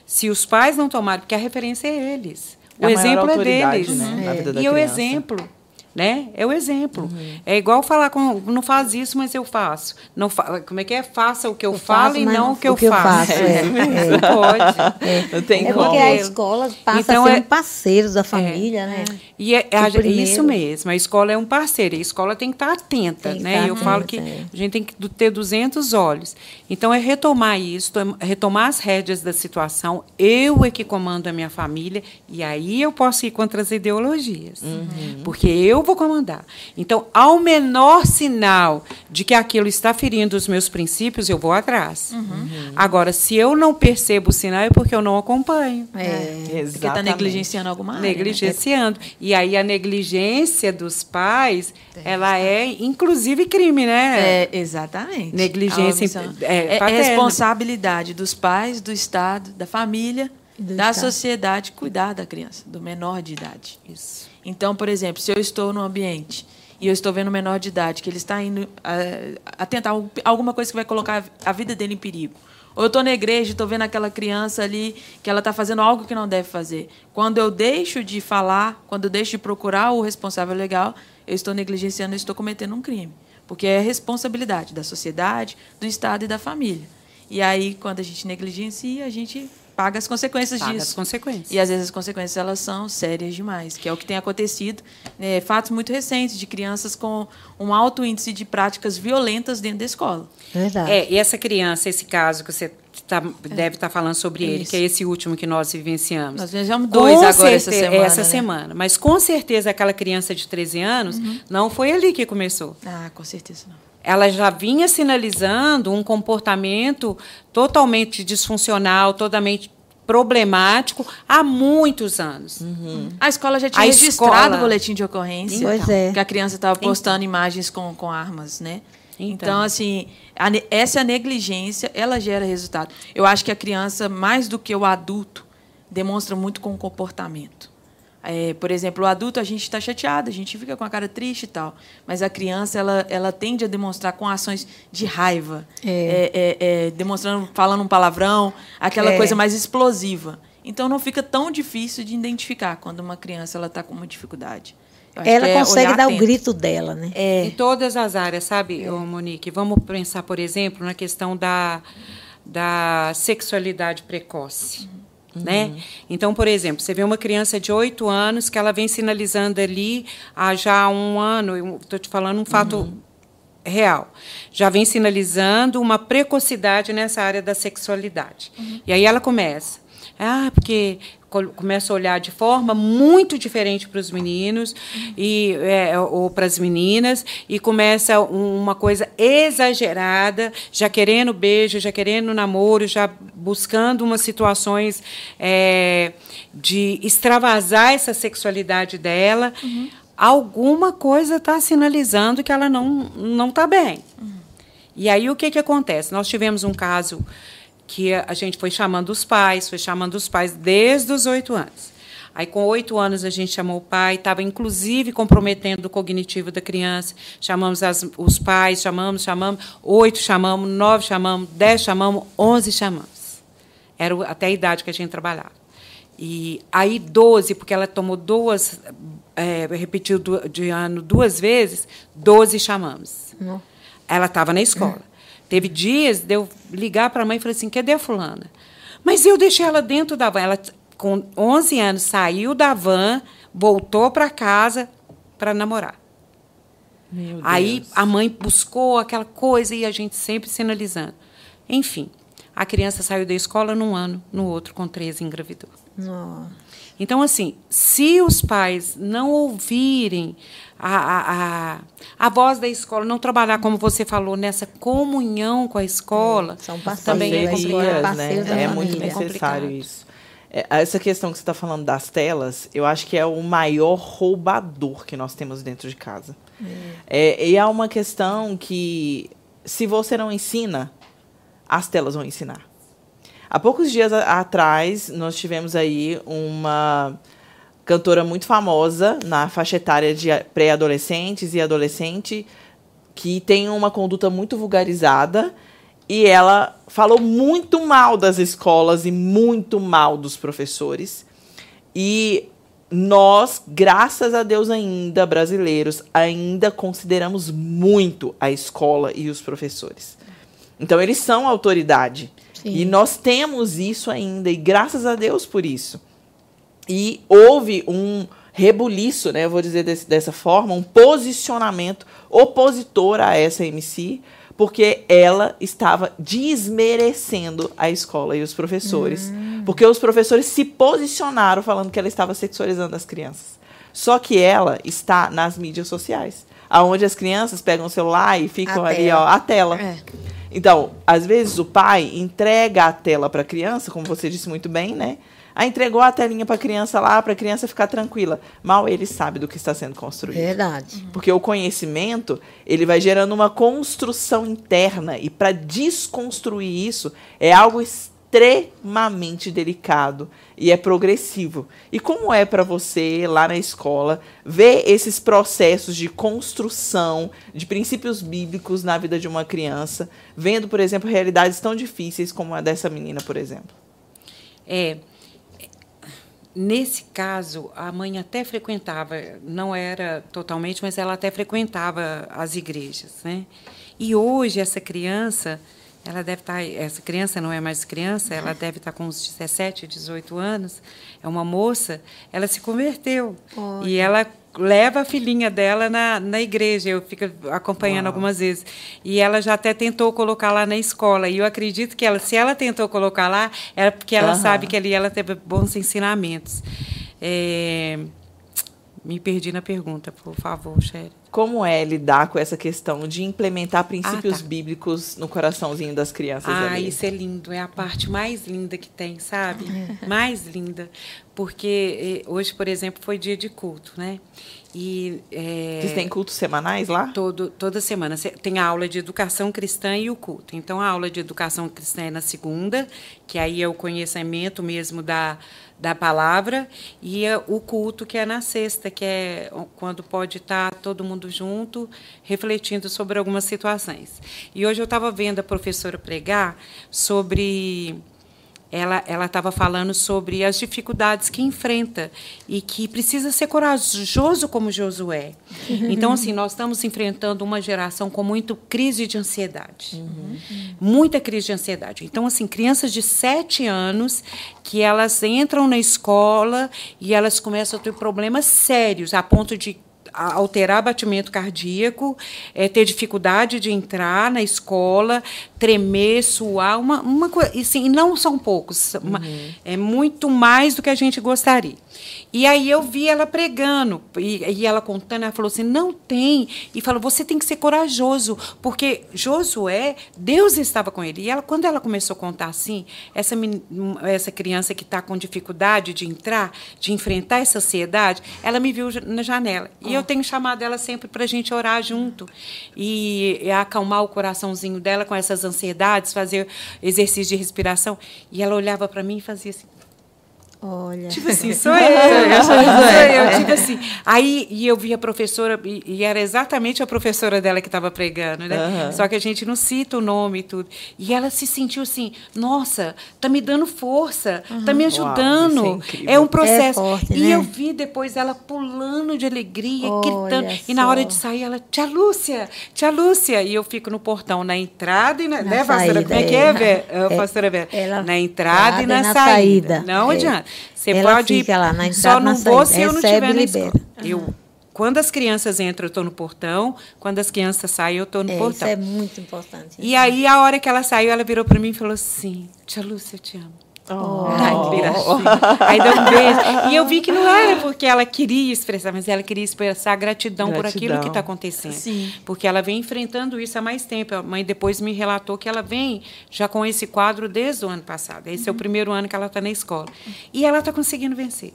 Se os pais não tomarem, porque a referência é eles. O é exemplo é deles. Né? É. E o exemplo né? É o exemplo. Uhum. É igual falar com não faz isso, mas eu faço. Não fa como é que é? Faça o que eu, eu falo e não o que eu que faço. Eu faço. É, é. Não pode. É. Não tem é como. porque a escola passa então, a ser é, um parceiro da família, né? E é, isso mesmo. A escola é um parceiro. A escola tem que estar atenta, né? Estar eu atenta, falo que a gente tem que ter 200 olhos. Então é retomar isso, retomar as rédeas da situação. Eu é que comando a minha família e aí eu posso ir contra as ideologias, uhum. porque eu eu vou comandar. Então, ao menor sinal de que aquilo está ferindo os meus princípios, eu vou atrás. Uhum. Agora, se eu não percebo o sinal, é porque eu não acompanho. É, é. Porque está negligenciando alguma área. Né? Negligenciando. Né? E aí a negligência dos pais, é. ela é, inclusive, crime, né? É, exatamente. Negligência é, é responsabilidade dos pais, do Estado, da família, do da Estado. sociedade cuidar da criança, do menor de idade. Isso. Então, por exemplo, se eu estou no ambiente e eu estou vendo um menor de idade que ele está indo a, a tentar alguma coisa que vai colocar a vida dele em perigo, ou eu estou na igreja e estou vendo aquela criança ali que ela está fazendo algo que não deve fazer. Quando eu deixo de falar, quando eu deixo de procurar o responsável legal, eu estou negligenciando, eu estou cometendo um crime. Porque é responsabilidade da sociedade, do Estado e da família. E aí, quando a gente negligencia, a gente paga as consequências paga disso. as consequências. E às vezes as consequências elas são sérias demais, que é o que tem acontecido. Né, fatos muito recentes de crianças com um alto índice de práticas violentas dentro da escola. Verdade. É, e essa criança, esse caso que você tá, deve estar tá falando sobre Isso. ele, que é esse último que nós vivenciamos. Nós vivenciamos dois com agora essa semana. Essa né? semana. Mas com certeza aquela criança de 13 anos uhum. não foi ali que começou. Ah, com certeza não ela já vinha sinalizando um comportamento totalmente disfuncional, totalmente problemático há muitos anos. Uhum. A escola já tinha a registrado escola... o boletim de ocorrência, pois é. que a criança estava postando então. imagens com, com armas, né? Então, então assim, a, essa negligência, ela gera resultado. Eu acho que a criança, mais do que o adulto, demonstra muito com o comportamento. É, por exemplo, o adulto a gente está chateado, a gente fica com a cara triste e tal, mas a criança ela, ela tende a demonstrar com ações de raiva, é. É, é, é demonstrando, falando um palavrão, aquela é. coisa mais explosiva. Então não fica tão difícil de identificar quando uma criança ela está com uma dificuldade. Ela consegue dar atento. o grito dela, né? Em todas as áreas, sabe, Monique? Vamos pensar, por exemplo, na questão da, da sexualidade precoce. Uhum. Uhum. Né? Então, por exemplo, você vê uma criança de 8 anos que ela vem sinalizando ali há já um ano, estou te falando um fato uhum. real, já vem sinalizando uma precocidade nessa área da sexualidade. Uhum. E aí ela começa. Ah, porque começa a olhar de forma muito diferente para os meninos e é, ou para as meninas e começa uma coisa exagerada, já querendo beijo, já querendo namoro, já buscando umas situações é, de extravasar essa sexualidade dela. Uhum. Alguma coisa está sinalizando que ela não não está bem. Uhum. E aí o que que acontece? Nós tivemos um caso que a gente foi chamando os pais, foi chamando os pais desde os oito anos. Aí, com oito anos, a gente chamou o pai, estava inclusive comprometendo o cognitivo da criança. Chamamos as, os pais, chamamos, chamamos, oito chamamos, nove chamamos, dez chamamos, onze chamamos. Era até a idade que a gente trabalhava. E aí, doze, porque ela tomou duas, é, repetiu de ano duas vezes, doze chamamos. Não. Ela estava na escola. Teve dias de eu ligar para a mãe e falar assim: cadê a fulana? Mas eu deixei ela dentro da van. Ela, com 11 anos, saiu da van, voltou para casa para namorar. Aí a mãe buscou aquela coisa e a gente sempre sinalizando. Enfim, a criança saiu da escola num ano, no outro, com 13, engravidou. Nossa. Então, assim, se os pais não ouvirem a, a, a, a, voz da escola, não trabalhar, como você falou, nessa comunhão com a escola, é, são também é, complicado, né? é muito necessário é isso. É, essa questão que você está falando das telas, eu acho que é o maior roubador que nós temos dentro de casa. É. e é uma questão que, se você não ensina, as telas vão ensinar. Há poucos dias atrás, nós tivemos aí uma cantora muito famosa na faixa etária de pré-adolescentes e adolescente, que tem uma conduta muito vulgarizada e ela falou muito mal das escolas e muito mal dos professores. E nós, graças a Deus ainda, brasileiros, ainda consideramos muito a escola e os professores. Então, eles são autoridade. Sim. E nós temos isso ainda, e graças a Deus por isso. E houve um rebuliço, né, eu vou dizer desse, dessa forma, um posicionamento opositor a essa MC, porque ela estava desmerecendo a escola e os professores. Hum. Porque os professores se posicionaram falando que ela estava sexualizando as crianças. Só que ela está nas mídias sociais, aonde as crianças pegam o celular e ficam a ali, tela. ó, a tela. É. Então, às vezes o pai entrega a tela para a criança, como você disse muito bem, né? Ah, entregou a telinha para a criança lá, para a criança ficar tranquila. Mal ele sabe do que está sendo construído. Verdade. Porque o conhecimento, ele vai gerando uma construção interna e para desconstruir isso é algo extremamente delicado e é progressivo. E como é para você lá na escola ver esses processos de construção de princípios bíblicos na vida de uma criança, vendo, por exemplo, realidades tão difíceis como a dessa menina, por exemplo? É, Nesse caso, a mãe até frequentava, não era totalmente, mas ela até frequentava as igrejas, né? E hoje essa criança, ela deve estar, tá, essa criança não é mais criança, ela deve estar tá com uns 17, 18 anos, é uma moça, ela se converteu. Olha. E ela leva a filhinha dela na, na igreja, eu fico acompanhando Uau. algumas vezes. E ela já até tentou colocar lá na escola. E eu acredito que ela, se ela tentou colocar lá, era porque ela uhum. sabe que ali ela teve bons ensinamentos. É, me perdi na pergunta, por favor, Sherry. Como é lidar com essa questão de implementar princípios ah, tá. bíblicos no coraçãozinho das crianças? Ah, ali? isso é lindo. É a parte mais linda que tem, sabe? mais linda. Porque eh, hoje, por exemplo, foi dia de culto, né? E, é, Vocês têm cultos semanais lá? Todo, toda semana. Tem a aula de educação cristã e o culto. Então, a aula de educação cristã é na segunda, que aí é o conhecimento mesmo da da palavra e o culto que é na sexta, que é quando pode estar todo mundo junto refletindo sobre algumas situações. E hoje eu estava vendo a professora pregar sobre ela ela estava falando sobre as dificuldades que enfrenta e que precisa ser corajoso como Josué. Uhum. Então assim nós estamos enfrentando uma geração com muito crise de ansiedade, uhum. muita crise de ansiedade. Então assim crianças de sete anos que elas entram na escola e elas começam a ter problemas sérios a ponto de alterar batimento cardíaco, é, ter dificuldade de entrar na escola, tremer, suar, uma, uma coisa. E, sim, não são poucos, uhum. é muito mais do que a gente gostaria. E aí eu vi ela pregando, e, e, ela contando, ela falou assim: não tem. E falou: você tem que ser corajoso, porque Josué, Deus estava com ele. E ela, quando ela começou a contar assim, essa, essa criança que está com dificuldade de entrar, de enfrentar essa ansiedade, ela me viu na janela. E oh. eu tenho chamado ela sempre para a gente orar junto e, e acalmar o coraçãozinho dela com essas ansiedades, fazer exercício de respiração. E ela olhava para mim e fazia assim. Olha. Tipo assim, sou eu. eu sou eu. Tipo assim. Aí e eu vi a professora, e, e era exatamente a professora dela que estava pregando, né? Uhum. Só que a gente não cita o nome e tudo. E ela se sentiu assim, nossa, tá me dando força, uhum. tá me ajudando. Uau, é, é, um processo. É forte, e né? eu vi depois ela pulando de alegria, Olha gritando. Só. E na hora de sair, ela, tia Lúcia, tia Lúcia. E eu fico no portão, na entrada e na. na né, pastora? Como é que é, Vé? É, pastora Vera? Na entrada e na, na saída. saída. Não é. adianta. Você Ela pode fica lá na entrada, só não vou se eu não estiver na escola. Eu, quando as crianças entram, eu estou no portão. Quando as crianças saem, eu estou no é, portão. Isso é muito importante. E aí, a hora que ela saiu, ela virou para mim e falou assim: Tia Lúcia, eu te amo. Oh. Ai, Aí deu um beijo. E eu vi que não era porque ela queria expressar, mas ela queria expressar gratidão, gratidão. por aquilo que está acontecendo. Sim. Porque ela vem enfrentando isso há mais tempo. A mãe depois me relatou que ela vem já com esse quadro desde o ano passado. Esse uhum. é o uhum. primeiro ano que ela está na escola. E ela está conseguindo vencer.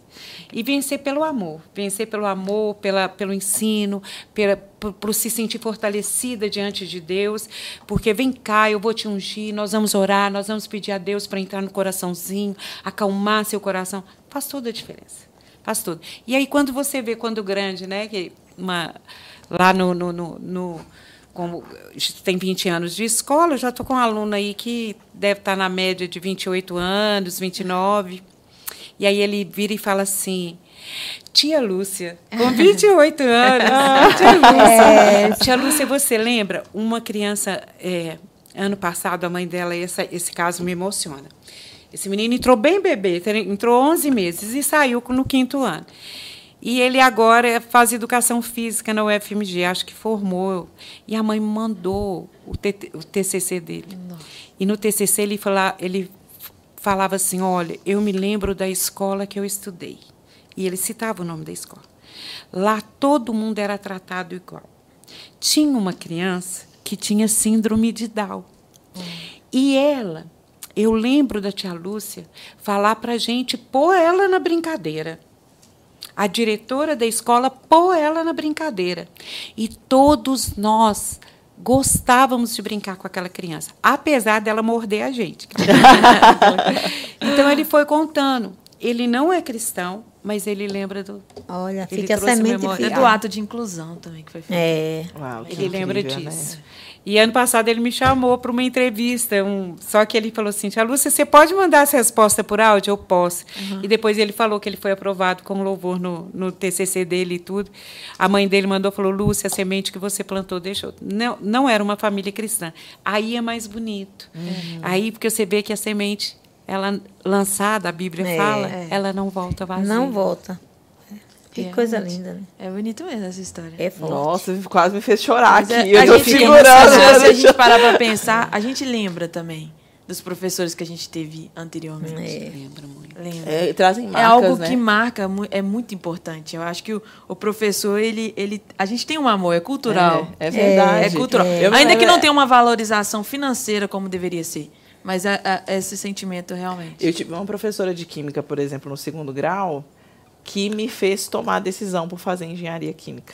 E vencer pelo amor. Vencer pelo amor, pela, pelo ensino, pela, por, se sentir fortalecida diante de Deus, porque vem cá, eu vou te ungir, nós vamos orar, nós vamos pedir a Deus para entrar no coraçãozinho, acalmar seu coração. Faz toda a diferença. faz tudo. E aí, quando você vê, quando grande, né, que uma, lá no, no, no, no como tem 20 anos de escola, eu já estou com um aluno aí que deve estar na média de 28 anos, 29. E aí ele vira e fala assim: Tia Lúcia, com 28 anos. tia Lúcia. É. Tia Lúcia, você lembra? Uma criança, é, ano passado, a mãe dela, essa, esse caso me emociona. Esse menino entrou bem bebê, entrou 11 meses e saiu no quinto ano. E ele agora faz educação física na UFMG, acho que formou. E a mãe mandou o TCC dele. Nossa. E no TCC ele, fala, ele falava assim: Olha, eu me lembro da escola que eu estudei. E ele citava o nome da escola. Lá todo mundo era tratado igual. Tinha uma criança que tinha síndrome de Down. E ela, eu lembro da tia Lúcia falar para a gente pôr ela na brincadeira a diretora da escola pôr ela na brincadeira. E todos nós gostávamos de brincar com aquela criança, apesar dela morder a gente. então ele foi contando. Ele não é cristão, mas ele lembra do. Olha, fica a semente memória. do ato de inclusão também que foi feito. É. Uau, ele lembra né? disso. Né? E ano passado ele me chamou para uma entrevista, um, só que ele falou assim: Tia Lúcia, você pode mandar essa resposta por áudio? Eu posso. Uhum. E depois ele falou que ele foi aprovado com louvor no, no TCC dele e tudo. A mãe dele mandou falou: Lúcia, a semente que você plantou deixou. Não, não era uma família cristã. Aí é mais bonito. Uhum. Aí, porque você vê que a semente, ela lançada, a Bíblia é, fala, é. ela não volta vazia. Não volta. Que é, coisa linda, né? É bonito mesmo essa história. É forte. Nossa, quase me fez chorar Mas aqui. A, eu tô segurando. Se a gente parar para pensar, a gente lembra também dos professores que a gente teve anteriormente. É. Lembra muito. Lembra. É, trazem marcas, É algo né? que marca, é muito importante. Eu acho que o, o, professor, ele, ele. A gente tem um amor, é cultural. É, é verdade. É, é cultural. É. Ainda que não tenha uma valorização financeira como deveria ser. Mas a, a, esse sentimento realmente. Eu tive uma professora de química, por exemplo, no segundo grau, que me fez tomar a decisão por fazer engenharia química.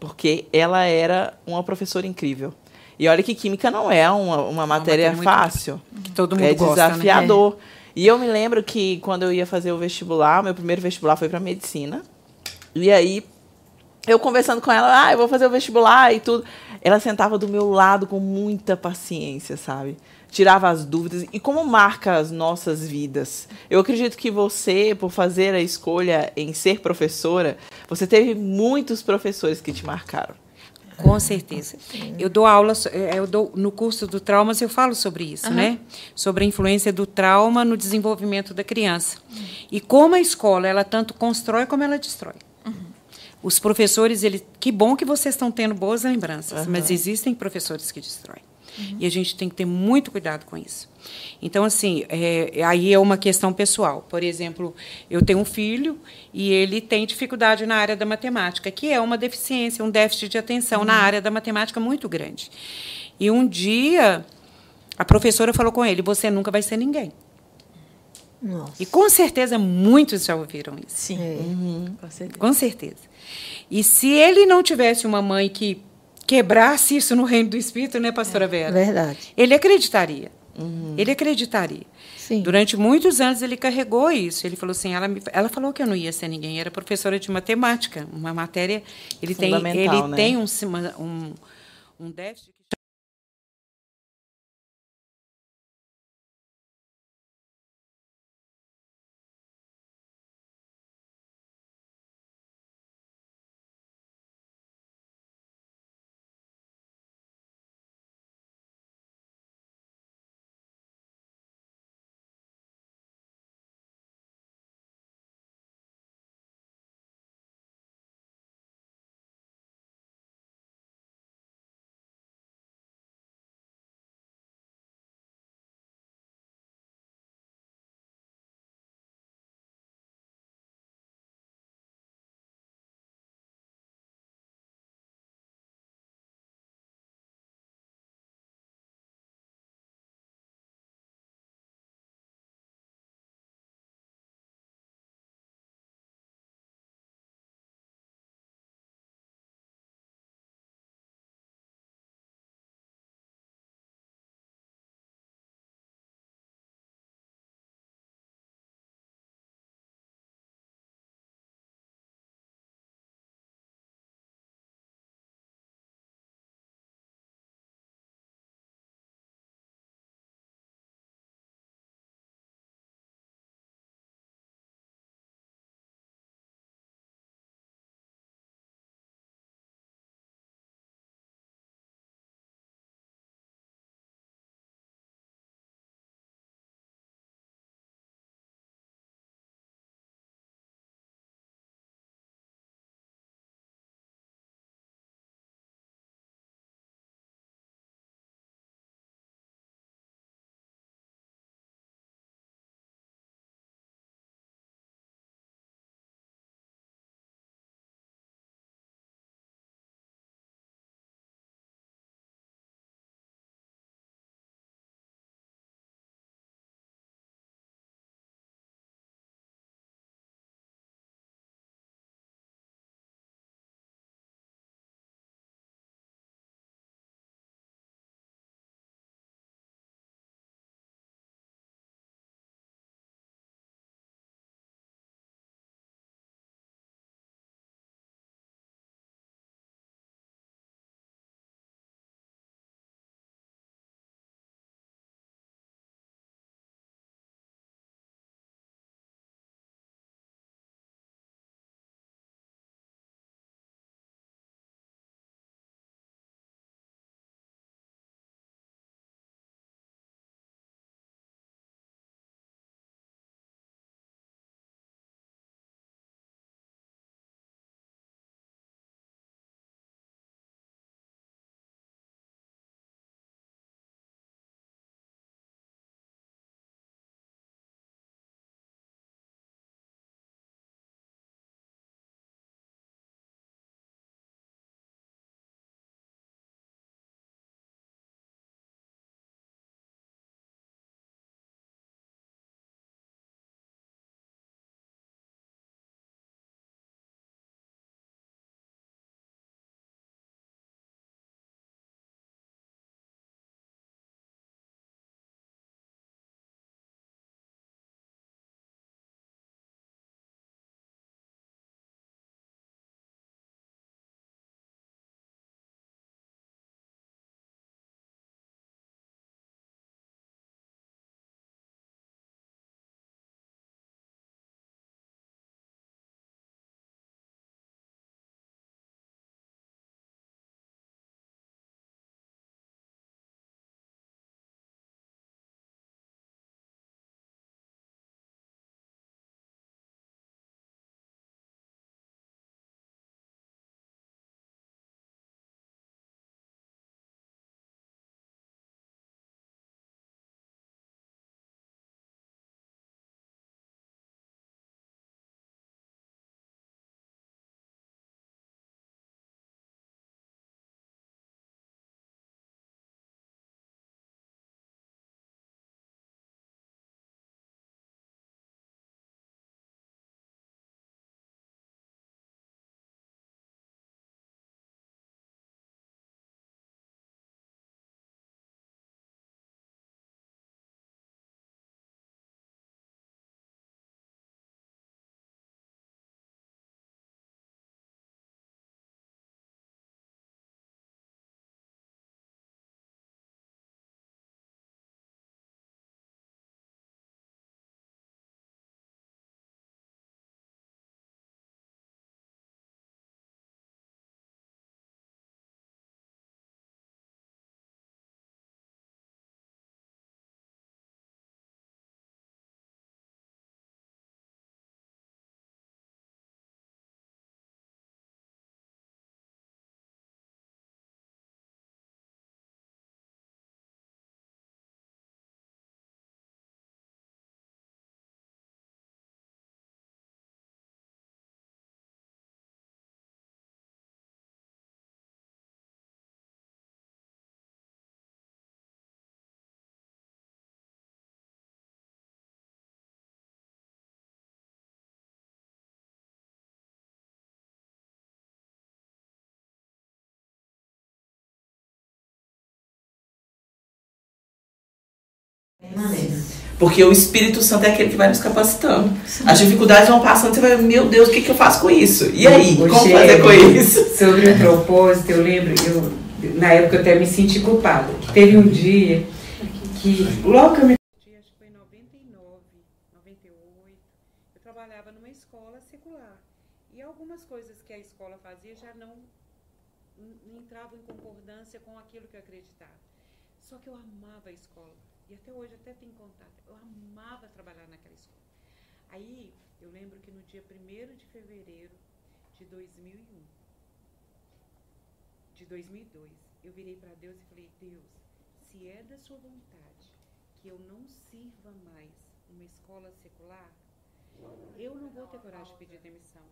Porque ela era uma professora incrível. E olha que química não é uma, uma matéria uma fácil. Que todo mundo é gosta, né? desafiador. Né? E eu me lembro que quando eu ia fazer o vestibular, meu primeiro vestibular foi para medicina. E aí eu conversando com ela, ah, eu vou fazer o vestibular e tudo. Ela sentava do meu lado com muita paciência, sabe? Tirava as dúvidas e como marca as nossas vidas. Eu acredito que você, por fazer a escolha em ser professora, você teve muitos professores que te marcaram. Com certeza. Eu dou aula, eh, eu dou no curso do traumas eu falo sobre isso, uhum. né? Sobre a influência do trauma no desenvolvimento da criança uhum. e como a escola ela tanto constrói como ela destrói. Uhum. Os professores, ele, que bom que vocês estão tendo boas lembranças, mas existem professores que destroem. Uhum. E a gente tem que ter muito cuidado com isso. Então, assim, é, aí é uma questão pessoal. Por exemplo, eu tenho um filho e ele tem dificuldade na área da matemática, que é uma deficiência, um déficit de atenção uhum. na área da matemática muito grande. E um dia, a professora falou com ele: Você nunca vai ser ninguém. Nossa. E com certeza muitos já ouviram isso. Sim, é. uhum. com, certeza. com certeza. E se ele não tivesse uma mãe que quebrasse isso no reino do Espírito, né, pastora é, Vera? Verdade. Ele acreditaria. Uhum. Ele acreditaria. Sim. Durante muitos anos ele carregou isso. Ele falou assim, ela, me, ela falou que eu não ia ser ninguém. Era professora de matemática, uma matéria. Ele tem, ele né? tem um, um, um déficit. Porque o Espírito Santo é aquele que vai nos capacitando. As dificuldades vão passando, você vai, meu Deus, o que, que eu faço com isso? E aí, como fazer com isso? Sobre o propósito, eu lembro, eu, na época eu até me senti culpada. Teve um dia que, logo que eu me acho que foi em 99, 98, eu trabalhava numa escola secular. E algumas coisas que a escola fazia já não, não entravam em concordância com aquilo que eu acreditava. Só que eu amava a escola. E até hoje até tenho contato. Eu amava trabalhar naquela escola. Aí eu lembro que no dia 1 de fevereiro de 2001, de 2002, eu virei para Deus e falei: Deus, se é da sua vontade que eu não sirva mais uma escola secular, eu não vou ter coragem de pedir demissão.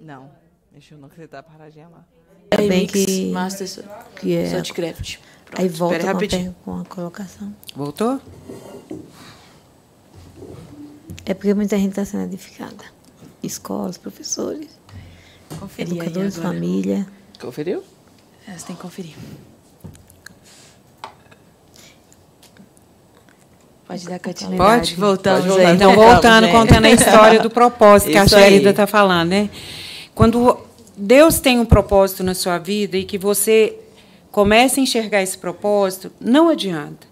Não, mexeu não, que você tá paradinha lá. É bem que, Master que é. Soundcraft. Aí volta a, per- com a colocação. Voltou? É porque muita gente está sendo edificada. Escolas, professores, Conferir aí educadores, agora. família. Conferiu? É, você tem que conferir. Pode dar continuidade. Pode? Voltamos Pode voltar. Então, voltando, contando a história do propósito que a Isso. Sherida está falando, né? Quando Deus tem um propósito na sua vida e que você começa a enxergar esse propósito, não adianta.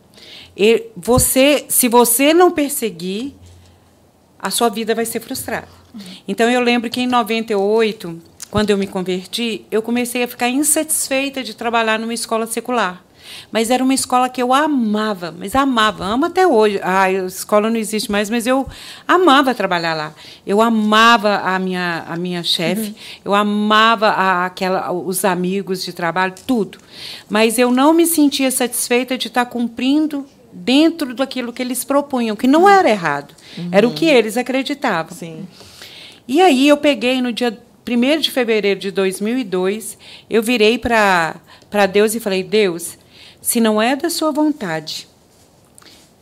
E você, se você não perseguir, a sua vida vai ser frustrada. Então eu lembro que em 98, quando eu me converti, eu comecei a ficar insatisfeita de trabalhar numa escola secular. Mas era uma escola que eu amava, mas amava, amo até hoje. Ah, a escola não existe mais, mas eu amava trabalhar lá. Eu amava a minha, a minha chefe, eu amava a, aquela, os amigos de trabalho, tudo. Mas eu não me sentia satisfeita de estar cumprindo dentro daquilo que eles propunham, que não era errado, era o que eles acreditavam. Sim. E aí eu peguei no dia 1 de fevereiro de 2002, eu virei para Deus e falei: Deus, se não é da sua vontade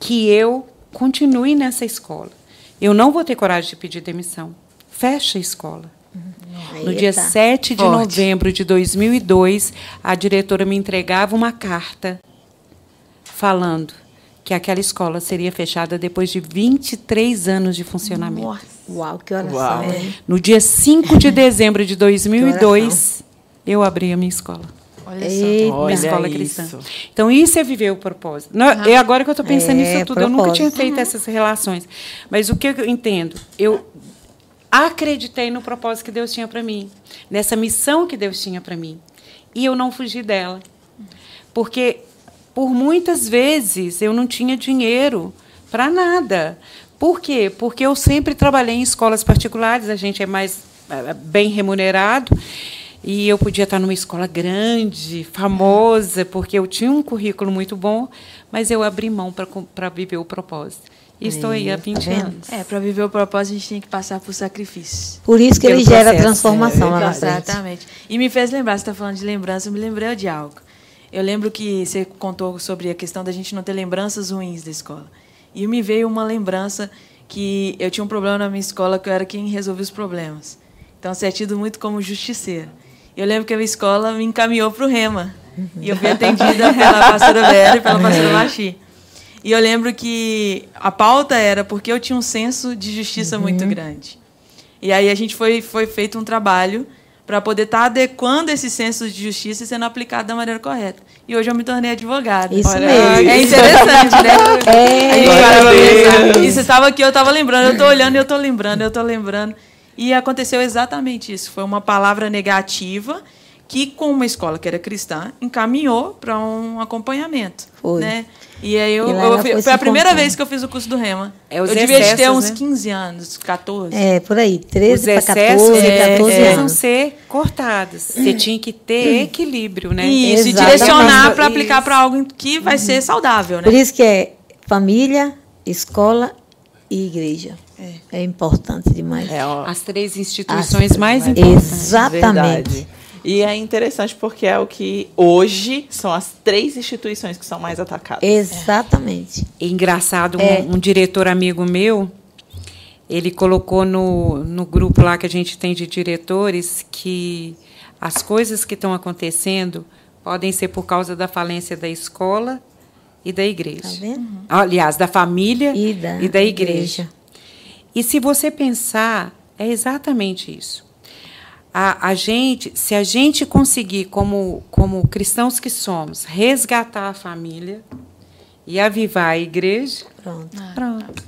que eu continue nessa escola, eu não vou ter coragem de pedir demissão. Fecha a escola. No dia Eita. 7 de Forte. novembro de 2002, a diretora me entregava uma carta falando que aquela escola seria fechada depois de 23 anos de funcionamento. Nossa, uau, que oração. Uau. hein? No dia 5 de dezembro de 2002, eu abri a minha escola. Olha só. Olha minha escola isso. cristã. Então, isso é viver o propósito. Não, é agora que eu estou pensando É, nisso tudo. Eu nunca tinha propósito. feito essas relações. Mas o que eu entendo? Eu acreditei no propósito que Deus tinha para mim, nessa missão que Deus tinha para mim. E eu não fugi dela. Porque, por muitas vezes, eu não tinha dinheiro para nada. Por quê? Porque eu sempre trabalhei em escolas particulares, a gente é mais eh, bem remunerado. E eu podia estar numa escola grande, famosa, porque eu tinha um currículo muito bom, mas eu abri mão para viver o propósito. E estou aí há Tá 20 vendo? anos. É, para viver o propósito, a gente tem que passar por sacrifício. Por isso que Pelo ele gera processo. transformação lá na frente. Exatamente. E me fez lembrar, você está falando de lembrança, eu me lembrei de algo. Eu lembro que você contou sobre a questão da gente não ter lembranças ruins da escola. E me veio uma lembrança que eu tinha um problema na minha escola que eu era quem resolvia os problemas. Então, você é tido muito como justiceiro. Eu lembro que a minha escola me encaminhou para o Rema. E eu fui atendida pela pastora Vera e pela pastora Machi. E eu lembro que a pauta era porque eu tinha um senso de justiça muito grande. E aí a gente foi, foi feito um trabalho para poder estar adequando esse senso de justiça e sendo aplicado da maneira correta. E hoje eu me tornei advogada. Isso Olha mesmo. É interessante, né? É. E você estava aqui, eu estava lembrando, eu estou olhando, eu estou lembrando, eu estou lembrando. E aconteceu exatamente isso. Foi uma palavra negativa que com uma escola que era cristã encaminhou para um acompanhamento, Foi. né? E aí eu, E eu foi foi a primeira vez que eu fiz o curso do Rema. É, os eu devia de ter excessos, uns né? 15 anos, 14. É, por aí, Os 13 para excessos 14, eles 14 precisam anos. ser cortados. Você tinha que ter equilíbrio, né? Isso, e Exatamente. direcionar para aplicar para algo que vai ser saudável, Por né? isso que é família, escola e igreja. É, importante demais. É, ó, As três instituições As- mais importantes. Exatamente. Verdade. E é interessante porque é o que hoje são as três instituições que são mais atacadas. Exatamente. É engraçado, um- É. um, diretor amigo meu, ele colocou no, no grupo lá que a gente tem de diretores que as coisas que estão acontecendo podem ser por causa da falência da escola e da igreja. Tá vendo? Aliás, da família E da, igreja. igreja. E se você pensar, é exatamente isso. A, a gente, se a gente conseguir, como, como cristãos que somos, resgatar a família e avivar a igreja, Pronto. pronto.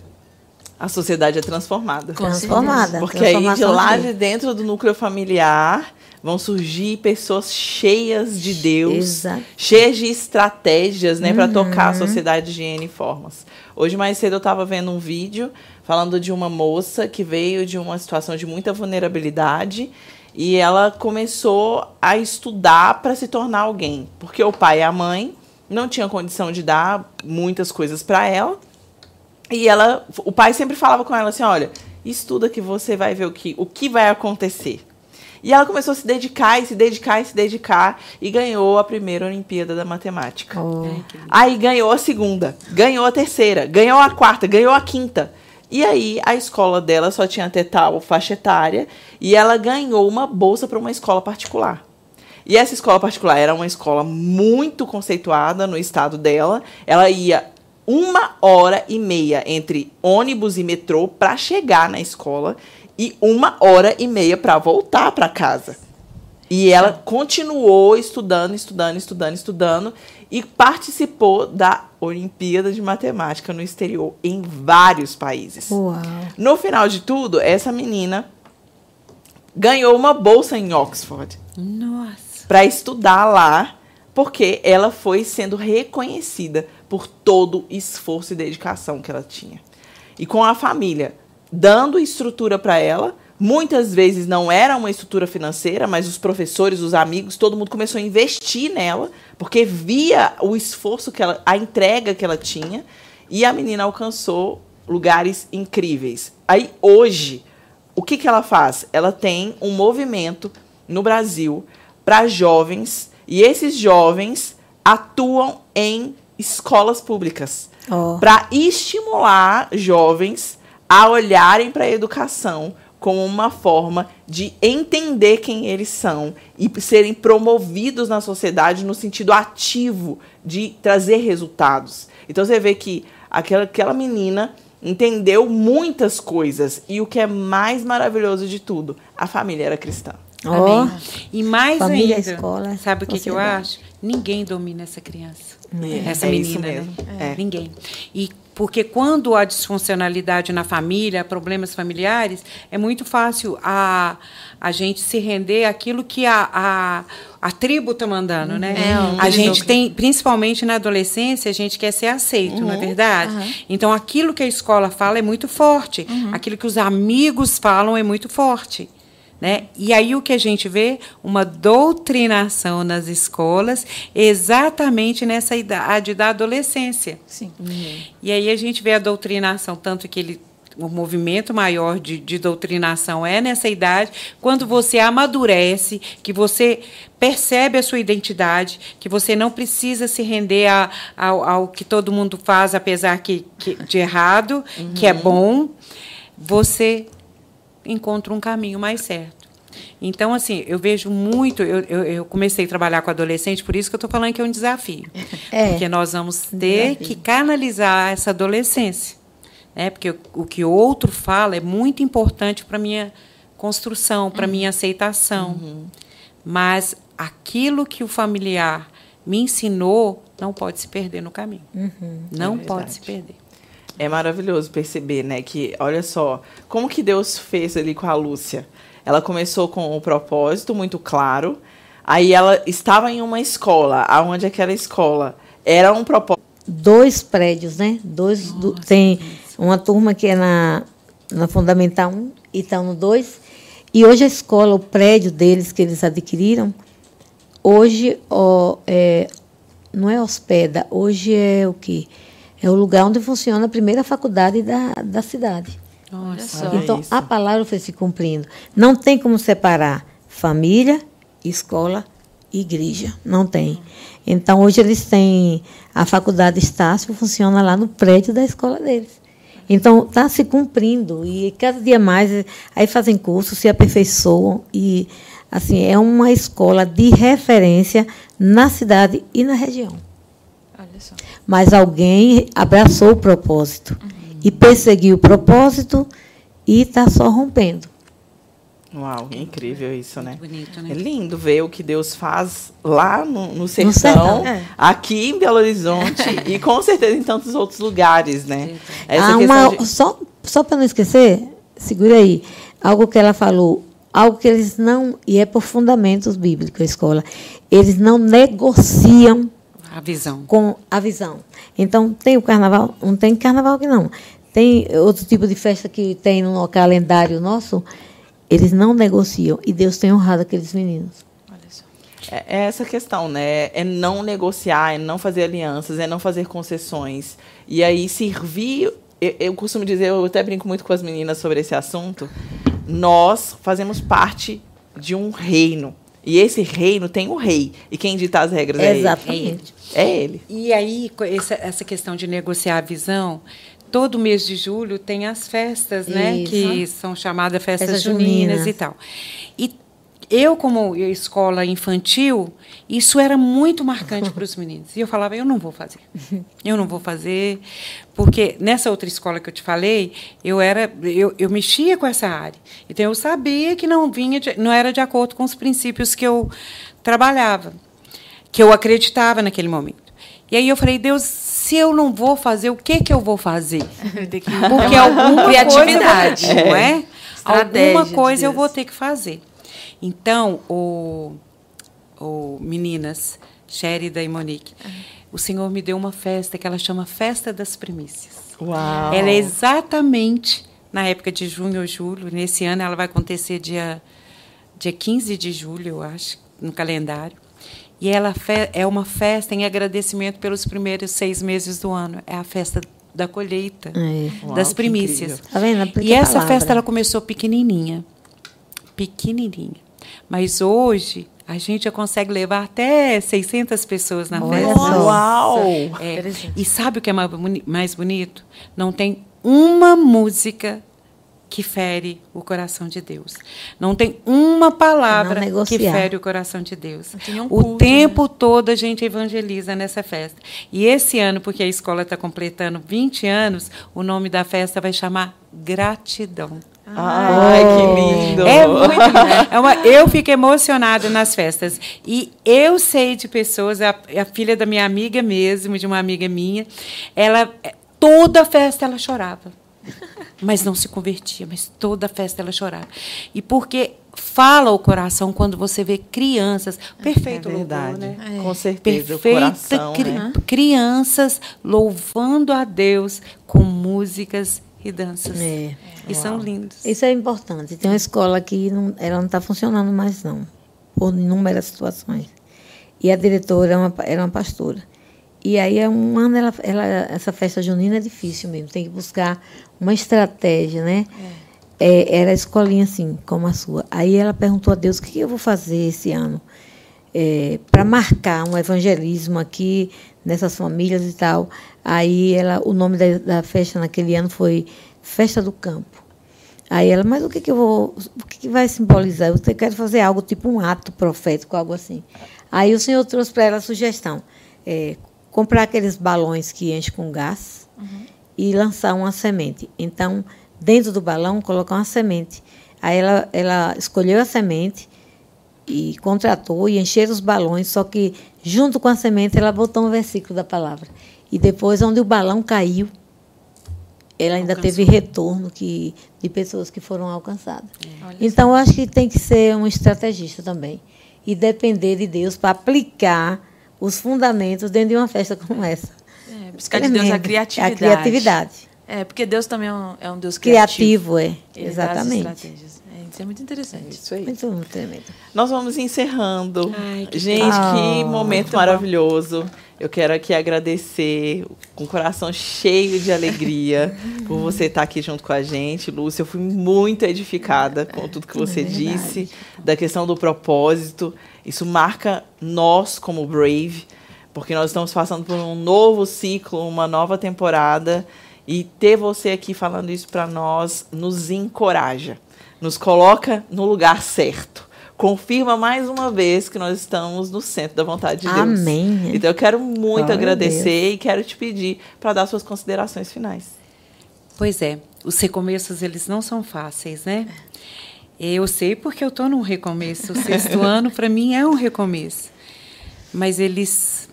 A sociedade é transformada. Transformada. Porque aí de lá de- de dentro do núcleo familiar vão surgir pessoas cheias de Deus, Exato. cheias de estratégias, né, para tocar a sociedade de N formas. Hoje mais cedo eu estava vendo um vídeo falando de uma moça que veio de uma situação de muita vulnerabilidade e ela começou a estudar para se tornar alguém, porque o pai e a mãe não tinham condição de dar muitas coisas para ela. E ela, o pai sempre falava com ela assim, olha, estuda que você vai ver o que, o que vai acontecer. E ela começou a se dedicar e se dedicar e se dedicar e ganhou a primeira Olimpíada da Matemática. Oh. Aí ganhou a segunda, ganhou a terceira, ganhou a quarta, ganhou a quinta. E aí a escola dela só tinha até tal faixa etária e ela ganhou uma bolsa para uma escola particular. E essa escola particular era uma escola muito conceituada no estado dela. Ela ia uma hora e meia entre ônibus e metrô para chegar na escola e uma hora e meia para voltar para casa. E ela continuou estudando, estudando, estudando, estudando e participou da Olimpíada de Matemática no exterior em vários países. Uau. No final de tudo, essa menina ganhou uma bolsa em Oxford Nossa. para estudar lá, porque ela foi sendo reconhecida por todo o esforço e dedicação que ela tinha. E com a família dando estrutura para ela, muitas vezes não era uma estrutura financeira, mas os professores, os amigos, todo mundo começou a investir nela, porque via o esforço que ela, a entrega que ela tinha, e a menina alcançou lugares incríveis. Aí hoje, o que, que ela faz? Ela tem um movimento no Brasil para jovens, e esses jovens atuam em escolas públicas Ó. para estimular jovens a olharem para a educação como uma forma de entender quem eles são e serem promovidos na sociedade no sentido ativo de trazer resultados. Então você vê que aquela, aquela menina entendeu muitas coisas e o que é mais maravilhoso de tudo, a família era cristã. Amém. E mais Família, ainda, escola, sabe o que, que eu acho? Ninguém domina essa criança. É, essa é menina, mesmo. né? É. Ninguém. E porque quando há disfuncionalidade na família, problemas familiares, é muito fácil a, a gente se render àquilo que a, a, a tribo está mandando, né? É, a gente tem, principalmente na adolescência, a gente quer ser aceito, não é verdade? Então, aquilo que a escola fala é muito forte. Aquilo que os amigos falam é muito forte. Né? E aí o que a gente vê? Uma doutrinação nas escolas, exatamente nessa idade da adolescência. Sim. E aí a gente vê a doutrinação, tanto que ele, o movimento maior de, de doutrinação é nessa idade, quando você amadurece, que você percebe a sua identidade, que você não precisa se render a, ao, ao que todo mundo faz, apesar que, que de errado, que é bom, você encontra um caminho mais certo. Então, assim, eu vejo muito. Eu, eu, eu comecei a trabalhar com adolescente, por isso que eu estou falando que é um desafio. É. Porque nós vamos ter que canalizar essa adolescência. Né? Porque o, o que o outro fala é muito importante para a minha construção, para a minha aceitação. Mas aquilo que o familiar me ensinou não pode se perder no caminho. Não É pode se perder. É maravilhoso perceber, né, que olha só, como que Deus fez ali com a Lúcia. Ela começou com um propósito muito claro. Aí ela estava em uma escola, aonde aquela escola era um propósito. Dois prédios, né? Dois, do, tem uma turma que é na, na Fundamental 1 e está no 2. E hoje a escola, o prédio deles que eles adquiriram, hoje ó, é, não é hospeda, hoje é o quê? É o lugar onde funciona a primeira faculdade da, da cidade. Nossa, então, a palavra foi se cumprindo. Não tem como separar família, escola e igreja. Não tem. Então, hoje eles têm. A faculdade Estácio funciona lá no prédio da escola deles. Então, está se cumprindo. E cada dia mais, aí fazem curso, se aperfeiçoam. E, assim, é uma escola de referência na cidade e na região. Mas alguém abraçou o propósito. Uhum e perseguiu o propósito e está só rompendo. Uau, é incrível isso, né? Bonito, né? É lindo ver o que Deus faz lá no, no sertão, no sertão é. aqui em Belo Horizonte e com certeza em tantos outros lugares, né? Essa uma, de... Só, só para não esquecer, segura aí, algo que ela falou, algo que eles não, e é por fundamentos bíblicos a escola, eles não negociam a visão. Com a visão. Então, tem o carnaval, não tem carnaval aqui não. Tem outro tipo de festa que tem no calendário nosso, eles não negociam. E Deus tem honrado aqueles meninos. É, é essa questão, né? É não negociar, é não fazer alianças, é não fazer concessões. E aí servir. Eu, eu costumo dizer, eu até brinco muito com as meninas sobre esse assunto. Nós fazemos parte de um reino. E esse reino tem o um rei. E quem dita as regras é, Exatamente. ele. É ele. E aí, essa, essa questão de negociar a visão, todo mês de julho tem as festas, né? Isso. Que são chamadas festas Festa juninas junina. e tal. E eu, como escola infantil, isso era muito marcante para os meninos. E eu falava, eu não vou fazer. Eu não vou fazer, porque nessa outra escola que eu te falei, eu era, eu, eu mexia com essa área. Então eu sabia que não vinha, de, não era de acordo com os princípios que eu trabalhava, que eu acreditava naquele momento. E aí eu falei, Deus, se eu não vou fazer, o que que eu vou fazer? Porque alguma criatividade, coisa, não é? Alguma coisa eu vou ter que fazer. Então, o, o meninas, Sherida e Monique, uhum. o Senhor me deu uma festa que ela chama Festa das Primícias. Uau! Ela é exatamente na época de junho ou julho. Nesse ano ela vai acontecer dia, dia 15 de julho, eu acho, no calendário. E ela é uma festa em agradecimento pelos primeiros seis meses do ano. É a festa da colheita, é. das primícias. Tá vendo? E essa festa ela começou pequenininha. Pequenininha. Mas hoje a gente já consegue levar até 600 pessoas na festa. Uau! É, e sabe o que é mais bonito? Não tem uma música que fere o coração de Deus. Não tem uma palavra que fere o coração de Deus. Um culto, o tempo né? todo a gente evangeliza nessa festa. E esse ano, porque a escola está completando 20 anos, o nome da festa vai chamar Gratidão. Ai, que lindo! É muito lindo. É uma, eu fico emocionada nas festas. E eu sei de pessoas, a, a, filha da minha amiga mesmo, de uma amiga minha, ela toda festa ela chorava. Mas não se convertia, mas toda festa ela chorava. E porque fala o coração quando você vê crianças, perfeito é verdade, louvor, né? É. Com certeza, Perfeita cri né? crianças louvando a Deus com músicas e danças. É. E Uau. são lindos. Isso é importante. Tem uma escola que não, ela não está funcionando mais, não, por inúmeras situações. E a diretora era uma, era uma pastora. E aí, é um ano, ela, ela, essa festa junina é difícil mesmo. Tem que buscar uma estratégia, né? É. É, era a escolinha assim, como a sua. Aí ela perguntou a Deus, o que eu vou fazer esse ano? É, para marcar um evangelismo aqui nessas famílias e tal. Aí ela, o nome da, da festa naquele ano foi Festa do Campo. Aí ela, mas o que, que eu vou, o que, que vai simbolizar? Eu quero fazer algo tipo um ato profético, algo assim. Aí o senhor trouxe para ela a sugestão: é, comprar aqueles balões que enchem com gás uhum. e lançar uma semente. Então, dentro do balão, colocar uma semente. Aí ela, ela escolheu a semente e contratou e encher os balões, só que junto com a semente ela botou um versículo da palavra. E depois, onde o balão caiu, ela ainda Alcançou. teve retorno que, de pessoas que foram alcançadas. É. Então, eu acho que tem que ser um estrategista também. e depender de Deus para aplicar os fundamentos dentro de uma festa como essa. É, buscar de Deus a criatividade. A criatividade. É, porque Deus também é um, é um Deus criativo. Criativo, é. Ele Exatamente. É, isso é muito interessante. É isso aí. Muito, muito tremendo. Nós vamos encerrando. Ai, que Gente, que momento maravilhoso. Bom. Eu quero aqui agradecer com o coração cheio de alegria por você estar aqui junto com a gente, Lúcia. Eu fui muito edificada com tudo que você é disse, da questão do propósito. Isso marca nós como Brave, porque nós estamos passando por um novo ciclo, uma nova temporada. E ter você aqui falando isso para nós nos encoraja, nos coloca no lugar certo. Confirma mais uma vez que nós estamos no centro da vontade de Deus. Amém. Então eu quero muito Glória agradecer e quero te pedir para dar suas considerações finais. Pois é, os recomeços eles não são fáceis, né? Eu sei porque eu estou num recomeço. O sexto ano para mim é um recomeço, mas eles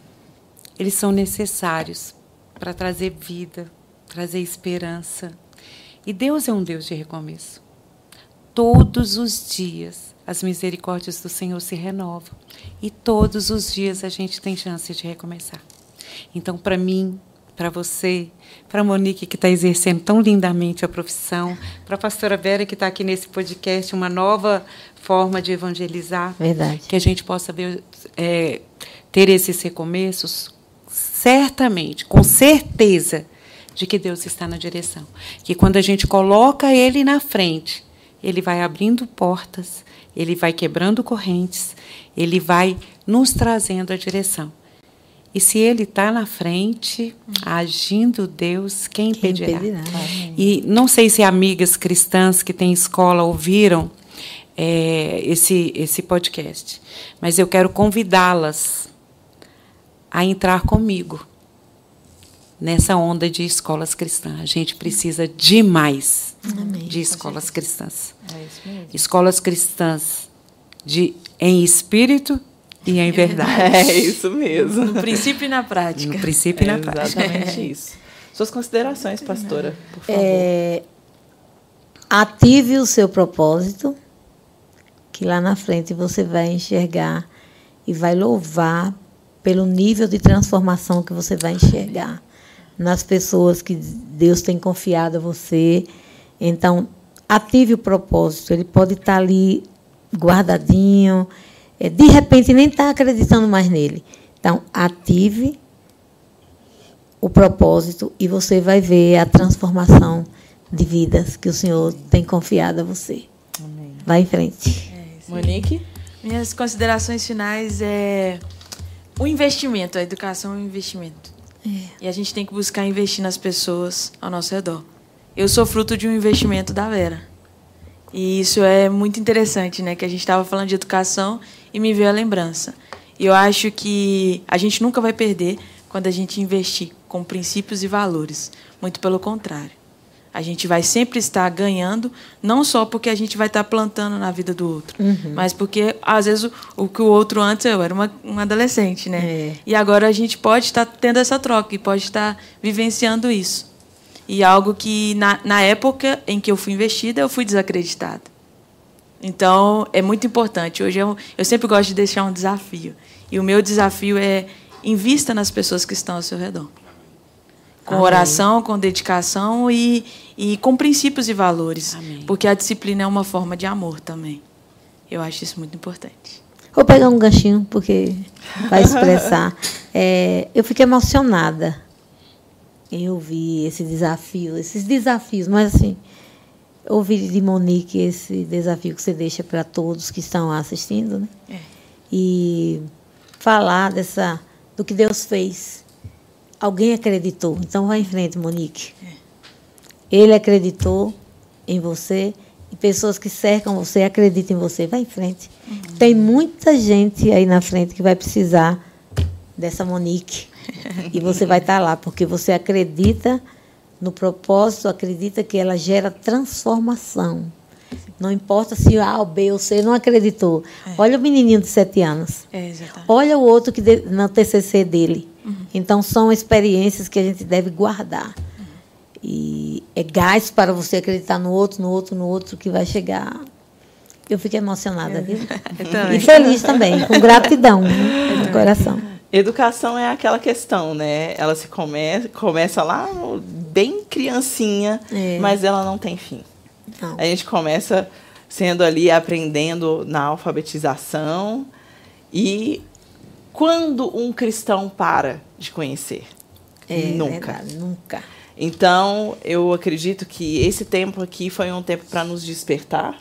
eles são necessários para trazer vida, trazer esperança. E Deus é um Deus de recomeço. Todos os dias as misericórdias do Senhor se renovam. E todos os dias a gente tem chance de recomeçar. Então, para mim, para você, para a Monique, que está exercendo tão lindamente a profissão, para a pastora Vera, que está aqui nesse podcast, uma nova forma de evangelizar. Verdade. Que a gente possa ver, é, ter esses recomeços, certamente, com certeza, de que Deus está na direção. Que quando a gente coloca Ele na frente, Ele vai abrindo portas, Ele vai quebrando correntes, Ele vai nos trazendo a direção. E se Ele está na frente, agindo Deus, quem impedirá? Quem impedirá? E não sei se amigas cristãs que têm escola ouviram é, esse, esse podcast, mas eu quero convidá-las a entrar comigo nessa onda de escolas cristãs. A gente precisa demais Amém. de escolas cristãs. É escolas cristãs de, em espírito e em verdade. É isso mesmo. No princípio e na prática. No princípio e na é prática. Exatamente é. isso. Suas considerações, pastora, por favor. É, ative o seu propósito, que lá na frente você vai enxergar e vai louvar pelo nível de transformação que você vai enxergar nas pessoas que Deus tem confiado a você. Então, ative o propósito. Ele pode estar ali guardadinho, é, de repente nem está acreditando mais nele. Então, ative o propósito e você vai ver a transformação de vidas que o Senhor tem confiado a você. Amém. Vai em frente. É, Monique? Minhas considerações finais é o investimento, a educação é um investimento. É. E a gente tem que buscar investir nas pessoas ao nosso redor. Eu sou fruto de um investimento da Vera. E isso é muito interessante, né? Que a gente estava falando de educação e me veio a lembrança. E eu acho que a gente nunca vai perder quando a gente investir com princípios e valores. Muito pelo contrário. A gente vai sempre estar ganhando, não só porque a gente vai estar plantando na vida do outro, uhum. mas porque, às vezes, o, o, que o outro antes, eu era uma, uma adolescente, né? É. E agora a gente pode estar tendo essa troca e pode estar vivenciando isso. E algo que, na, na época em que eu fui investida, eu fui desacreditada. Então, é muito importante. Hoje eu, eu sempre gosto de deixar um desafio. E o meu desafio é invista nas pessoas que estão ao seu redor com Amém. oração, com dedicação e, e com princípios e valores. Amém. Porque a disciplina é uma forma de amor também. Eu acho isso muito importante. Vou pegar um ganchinho, porque vai expressar. É, eu fiquei emocionada. Eu vi esse desafio, esses desafios, mas assim, ouvi de Monique esse desafio que você deixa para todos que estão assistindo, né? É. E falar dessa do que Deus fez Alguém acreditou. Então vai em frente, Monique. Ele acreditou em você e pessoas que cercam você acreditam em você. Vai em frente. Uhum. Tem muita gente aí na frente que vai precisar dessa Monique. e você vai estar lá, porque você acredita no propósito, acredita que ela gera transformação. Não importa se A ou B ou C não acreditou. É. Olha o menininho de sete anos. É, Olha o outro que de, no TCC dele. Uhum. Então, são experiências que a gente deve guardar. Uhum. E é gás para você acreditar no outro, no outro, no outro, que vai chegar Eu fiquei emocionada, viu? e feliz também, com gratidão né, no coração. Educação é aquela questão, né? Ela se come, começa lá bem criancinha, é. mas ela não tem fim. Não. A gente começa sendo ali aprendendo na alfabetização e quando um cristão para de conhecer? É, nunca. Verdade, nunca. Então, eu acredito que esse tempo aqui foi um tempo para nos despertar,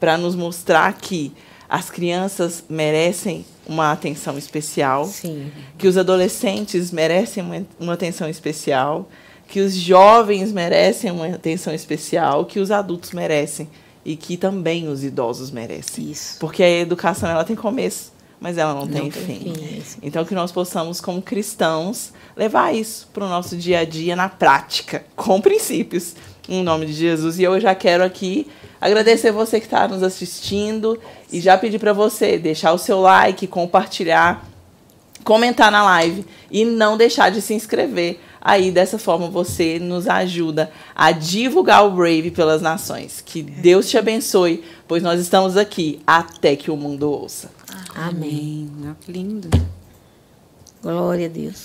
para nos mostrar que as crianças merecem uma atenção especial, Sim. que os adolescentes merecem uma, uma atenção especial, que os jovens merecem uma atenção especial, que os adultos merecem e que também os idosos merecem. Isso. Porque a educação ela tem começo, mas ela não, não tem, tem, fim. fim. Então que nós possamos como cristãos levar isso para o nosso dia a dia na prática, com princípios, em nome de Jesus. E eu já quero aqui agradecer você que está nos assistindo e já pedir para você deixar o seu like, compartilhar, comentar na live e não deixar de se inscrever. Aí, dessa forma, você nos ajuda a divulgar o Brave pelas nações. Que Deus te abençoe, pois nós estamos aqui até que o mundo ouça. Amém. Amém. Lindo. Glória a Deus.